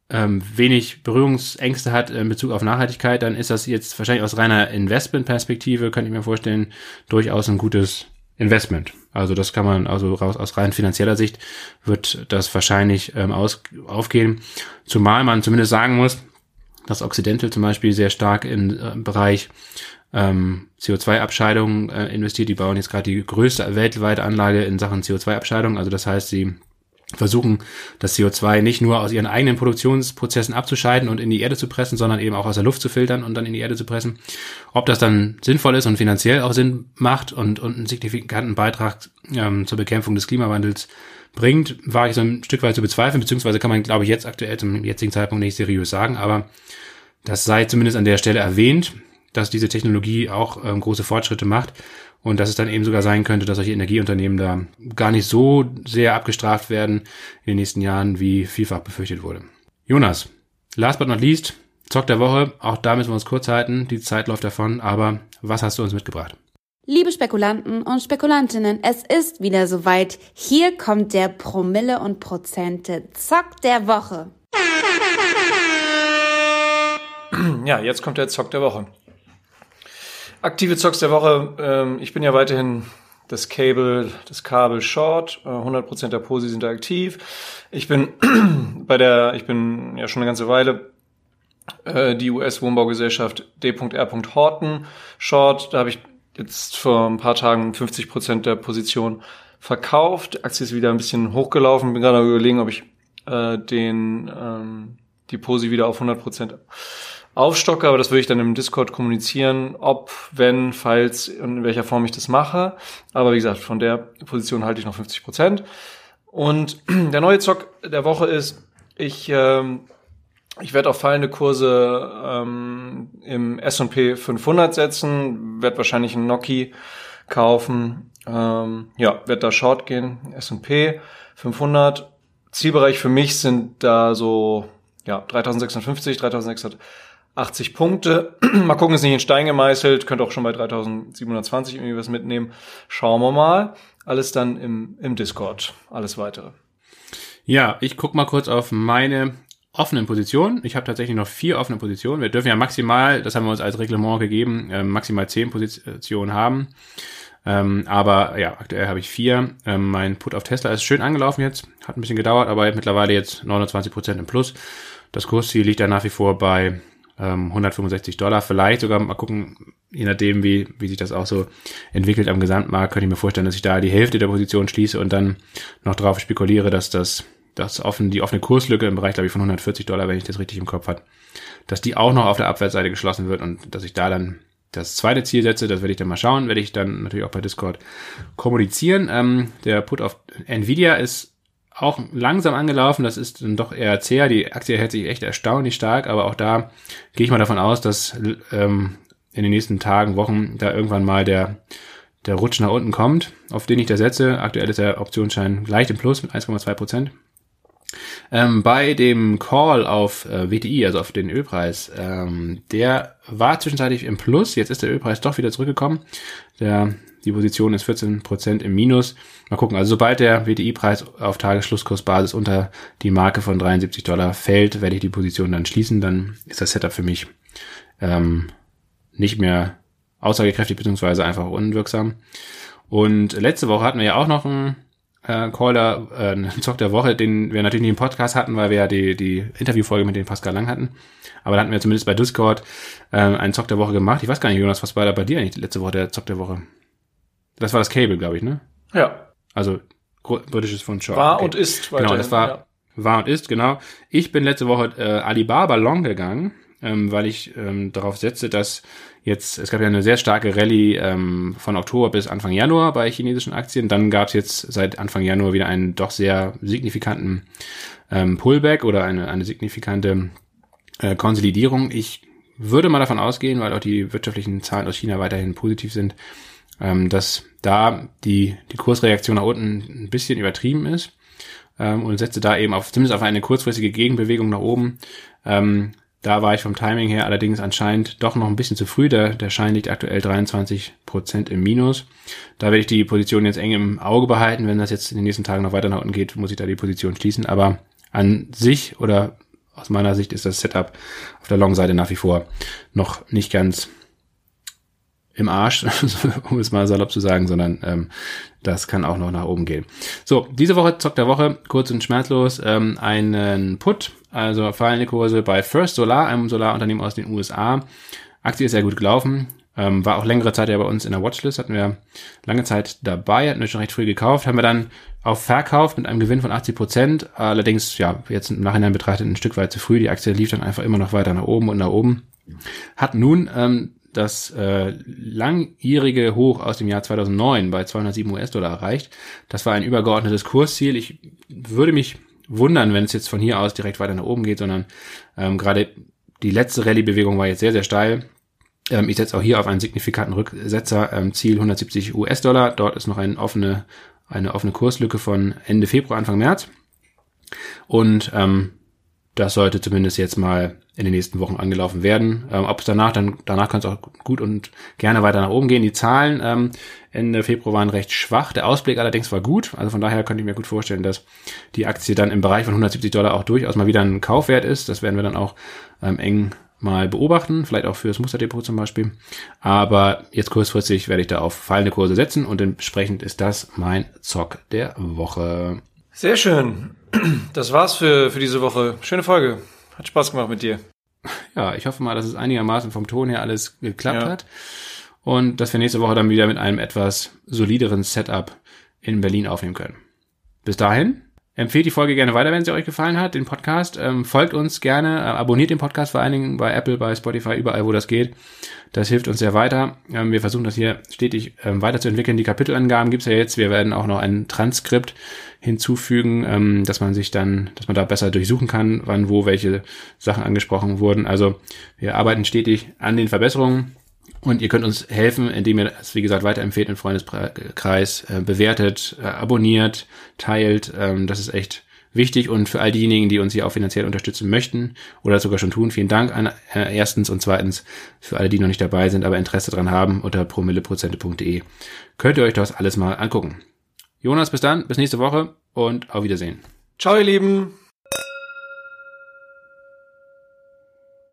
ähm, wenig Berührungsängste hat in Bezug auf Nachhaltigkeit, dann ist das jetzt wahrscheinlich aus reiner Investmentperspektive, könnte ich mir vorstellen, durchaus ein gutes Investment. Also das kann man, also raus, aus rein finanzieller Sicht wird das wahrscheinlich ähm, aus, aufgehen. Zumal man zumindest sagen muss, dass Occidental zum Beispiel sehr stark im äh, Bereich ähm, CO2-Abscheidung äh, investiert. Die bauen jetzt gerade die größte weltweite Anlage in Sachen CO2-Abscheidung. Also das heißt, sie versuchen, das CO2 nicht nur aus ihren eigenen Produktionsprozessen abzuscheiden und in die Erde zu pressen, sondern eben auch aus der Luft zu filtern und dann in die Erde zu pressen. Ob das dann sinnvoll ist und finanziell auch Sinn macht und, und einen signifikanten Beitrag ähm, zur Bekämpfung des Klimawandels bringt, war ich so ein Stück weit zu bezweifeln, beziehungsweise kann man, glaube ich, jetzt aktuell zum jetzigen Zeitpunkt nicht seriös sagen, aber das sei zumindest an der Stelle erwähnt, dass diese Technologie auch ähm, große Fortschritte macht und dass es dann eben sogar sein könnte, dass solche Energieunternehmen da gar nicht so sehr abgestraft werden in den nächsten Jahren, wie vielfach befürchtet wurde. Jonas, last but not least, Zock der Woche, auch da müssen wir uns kurz halten, die Zeit läuft davon, aber was hast du uns mitgebracht? Liebe Spekulanten und Spekulantinnen, es ist wieder soweit. Hier kommt der Promille und Prozente Zock der Woche. [CLEARS THROAT] Ja, jetzt kommt der Zock der Woche. Aktive Zocks der Woche. Ähm, ich bin ja weiterhin das Cable, das Kabel Short. 100% der Posi sind da aktiv. Ich bin [CLEARS THROAT] bei der, ich bin ja schon eine ganze Weile äh, die US-Wohnbaugesellschaft D.R. Horton Short. Da habe ich jetzt vor ein paar Tagen 50 Prozent der Position verkauft. Die Aktie ist wieder ein bisschen hochgelaufen. Bin gerade überlegen, ob ich äh, den ähm, die Posi wieder auf 100 Prozent aufstocke, aber das würde ich dann im Discord kommunizieren, ob, wenn, falls, in welcher Form ich das mache. Aber wie gesagt, von der Position halte ich noch 50 Prozent. Und [CLEARS THROAT] der neue Zock der Woche ist, ich ähm, ich werde auf fallende Kurse ähm, im S&P 500 setzen, werde wahrscheinlich einen Noki kaufen. Ähm, ja, wird da Short gehen. S&P 500. Zielbereich für mich sind da so ja 3650, 3680 Punkte. [CLEARS THROAT] mal gucken, ist nicht in Stein gemeißelt. Könnte auch schon bei 3720 irgendwie was mitnehmen. Schauen wir mal. Alles dann im, im Discord. Alles weitere. Ja, ich guck mal kurz auf meine offenen Positionen. Ich habe tatsächlich noch vier offene Positionen. Wir dürfen ja maximal, das haben wir uns als Reglement gegeben, äh, maximal zehn Positionen haben. Ähm, aber ja, aktuell habe ich vier. Ähm, mein Put auf Tesla ist schön angelaufen jetzt. Hat ein bisschen gedauert, aber mittlerweile jetzt 29 Prozent im Plus. Das Kursziel liegt da nach wie vor bei ähm, 165 Dollar. Vielleicht sogar mal gucken, je nachdem, wie, wie sich das auch so entwickelt am Gesamtmarkt, könnte ich mir vorstellen, dass ich da die Hälfte der Position schließe und dann noch drauf spekuliere, dass das das offen, die offene Kurslücke im Bereich, glaube ich, von 140 Dollar, wenn ich das richtig im Kopf habe, dass die auch noch auf der Abwärtsseite geschlossen wird und dass ich da dann das zweite Ziel setze, das werde ich dann mal schauen, werde ich dann natürlich auch bei Discord kommunizieren. Ähm, der Put auf Nvidia ist auch langsam angelaufen, das ist dann doch eher zäh, die Aktie hält sich echt erstaunlich stark, aber auch da gehe ich mal davon aus, dass ähm, in den nächsten Tagen, Wochen da irgendwann mal der, der Rutsch nach unten kommt, auf den ich da setze. Aktuell ist der Optionsschein leicht im Plus mit 1,2 Prozent. Ähm, bei dem Call auf äh, WTI, also auf den Ölpreis, ähm, der war zwischenzeitlich im Plus. Jetzt ist der Ölpreis doch wieder zurückgekommen. Der, die Position ist 14% im Minus. Mal gucken, also sobald der WTI-Preis auf Tagesschlusskursbasis unter die Marke von 73 Dollar fällt, werde ich die Position dann schließen. Dann ist das Setup für mich ähm, nicht mehr aussagekräftig beziehungsweise einfach unwirksam. Und letzte Woche hatten wir ja auch noch ein äh, Caller, äh, einen [LAUGHS] Zock der Woche, den wir natürlich nicht im Podcast hatten, weil wir ja die, die Interviewfolge mit dem Pascal Lang hatten. Aber da hatten wir zumindest bei Discord äh, einen Zock der Woche gemacht. Ich weiß gar nicht, Jonas, was war da bei dir eigentlich letzte Woche der Zock der Woche? Das war das Cable, glaube ich, ne? Ja. Also britisches von Shaw. War okay. und ist Genau, das war, ja. war und ist, genau. Ich bin letzte Woche äh, Alibaba Long gegangen, ähm, weil ich ähm, darauf setze, dass jetzt, es gab ja eine sehr starke Rallye ähm, von Oktober bis Anfang Januar bei chinesischen Aktien. Dann gab es jetzt seit Anfang Januar wieder einen doch sehr signifikanten ähm, Pullback oder eine, eine signifikante äh, Konsolidierung. Ich würde mal davon ausgehen, weil auch die wirtschaftlichen Zahlen aus China weiterhin positiv sind, ähm, dass da die, die Kursreaktion nach unten ein bisschen übertrieben ist ähm, und setze da eben auf, zumindest auf eine kurzfristige Gegenbewegung nach oben. Ähm, da war ich vom Timing her allerdings anscheinend doch noch ein bisschen zu früh. Der, der Schein liegt aktuell 23 Prozent im Minus. Da werde ich die Position jetzt eng im Auge behalten. Wenn das jetzt in den nächsten Tagen noch weiter nach unten geht, muss ich da die Position schließen. Aber an sich oder aus meiner Sicht ist das Setup auf der Long-Seite nach wie vor noch nicht ganz im Arsch, [LAUGHS] um es mal salopp zu sagen, sondern ähm, das kann auch noch nach oben gehen. So, diese Woche zockt der Woche, kurz und schmerzlos, ähm, einen Put, also fallende Kurse bei First Solar, einem Solarunternehmen aus den USA. Aktie ist sehr gut gelaufen, ähm, war auch längere Zeit ja bei uns in der Watchlist, hatten wir lange Zeit dabei, hatten wir schon recht früh gekauft, haben wir dann auf Verkauf mit einem Gewinn von 80 Prozent, allerdings, ja, jetzt im Nachhinein betrachtet ein Stück weit zu früh, die Aktie lief dann einfach immer noch weiter nach oben und nach oben. Hat nun ähm, das äh, langjährige Hoch aus dem Jahr 2009 bei 207 US-Dollar erreicht. Das war ein übergeordnetes Kursziel. Ich würde mich wundern, wenn es jetzt von hier aus direkt weiter nach oben geht, sondern ähm, gerade die letzte Rallye-Bewegung war jetzt sehr, sehr steil. Ähm, ich setze auch hier auf einen signifikanten Rücksetzer, ähm, Ziel 170 US-Dollar. Dort ist noch eine offene, eine offene Kurslücke von Ende Februar, Anfang März. Und ähm, das sollte zumindest jetzt mal in den nächsten Wochen angelaufen werden. Ähm, Ob es danach, dann danach kann es auch gut und gerne weiter nach oben gehen. Die Zahlen ähm, Ende Februar waren recht schwach. Der Ausblick allerdings war gut. Also von daher könnte ich mir gut vorstellen, dass die Aktie dann im Bereich von 170 Dollar auch durchaus mal wieder ein Kaufwert ist. Das werden wir dann auch ähm, eng mal beobachten, vielleicht auch fürs Musterdepot zum Beispiel. Aber jetzt kurzfristig werde ich da auf fallende Kurse setzen und entsprechend ist das mein Zock der Woche. Sehr schön. Das war's für, für diese Woche. Schöne Folge. Hat Spaß gemacht mit dir. Ja, ich hoffe mal, dass es einigermaßen vom Ton her alles geklappt ja. hat. Und dass wir nächste Woche dann wieder mit einem etwas solideren Setup in Berlin aufnehmen können. Bis dahin, Empfehlt die Folge gerne weiter, wenn sie euch gefallen hat, den Podcast. Ähm, folgt uns gerne, äh, abonniert den Podcast vor allen Dingen bei Apple, bei Spotify, überall, wo das geht. Das hilft uns sehr weiter. Ähm, wir versuchen das hier stetig ähm, weiterzuentwickeln. Die Kapitelangaben gibt's ja jetzt. Wir werden auch noch ein Transkript hinzufügen, ähm, dass man sich dann, dass man da besser durchsuchen kann, wann, wo welche Sachen angesprochen wurden. Also wir arbeiten stetig an den Verbesserungen Und ihr könnt uns helfen, indem ihr es, wie gesagt, weiterempfehlt im Freundeskreis, äh, bewertet, äh, abonniert, teilt. Ähm, das ist echt wichtig und für all diejenigen, die uns hier auch finanziell unterstützen möchten oder sogar schon tun, vielen Dank an, äh, erstens und zweitens für alle, die noch nicht dabei sind, aber Interesse dran haben, unter promilleprozente.de könnt ihr euch das alles mal angucken. Jonas, bis dann, bis nächste Woche und auf Wiedersehen. Ciao, ihr Lieben.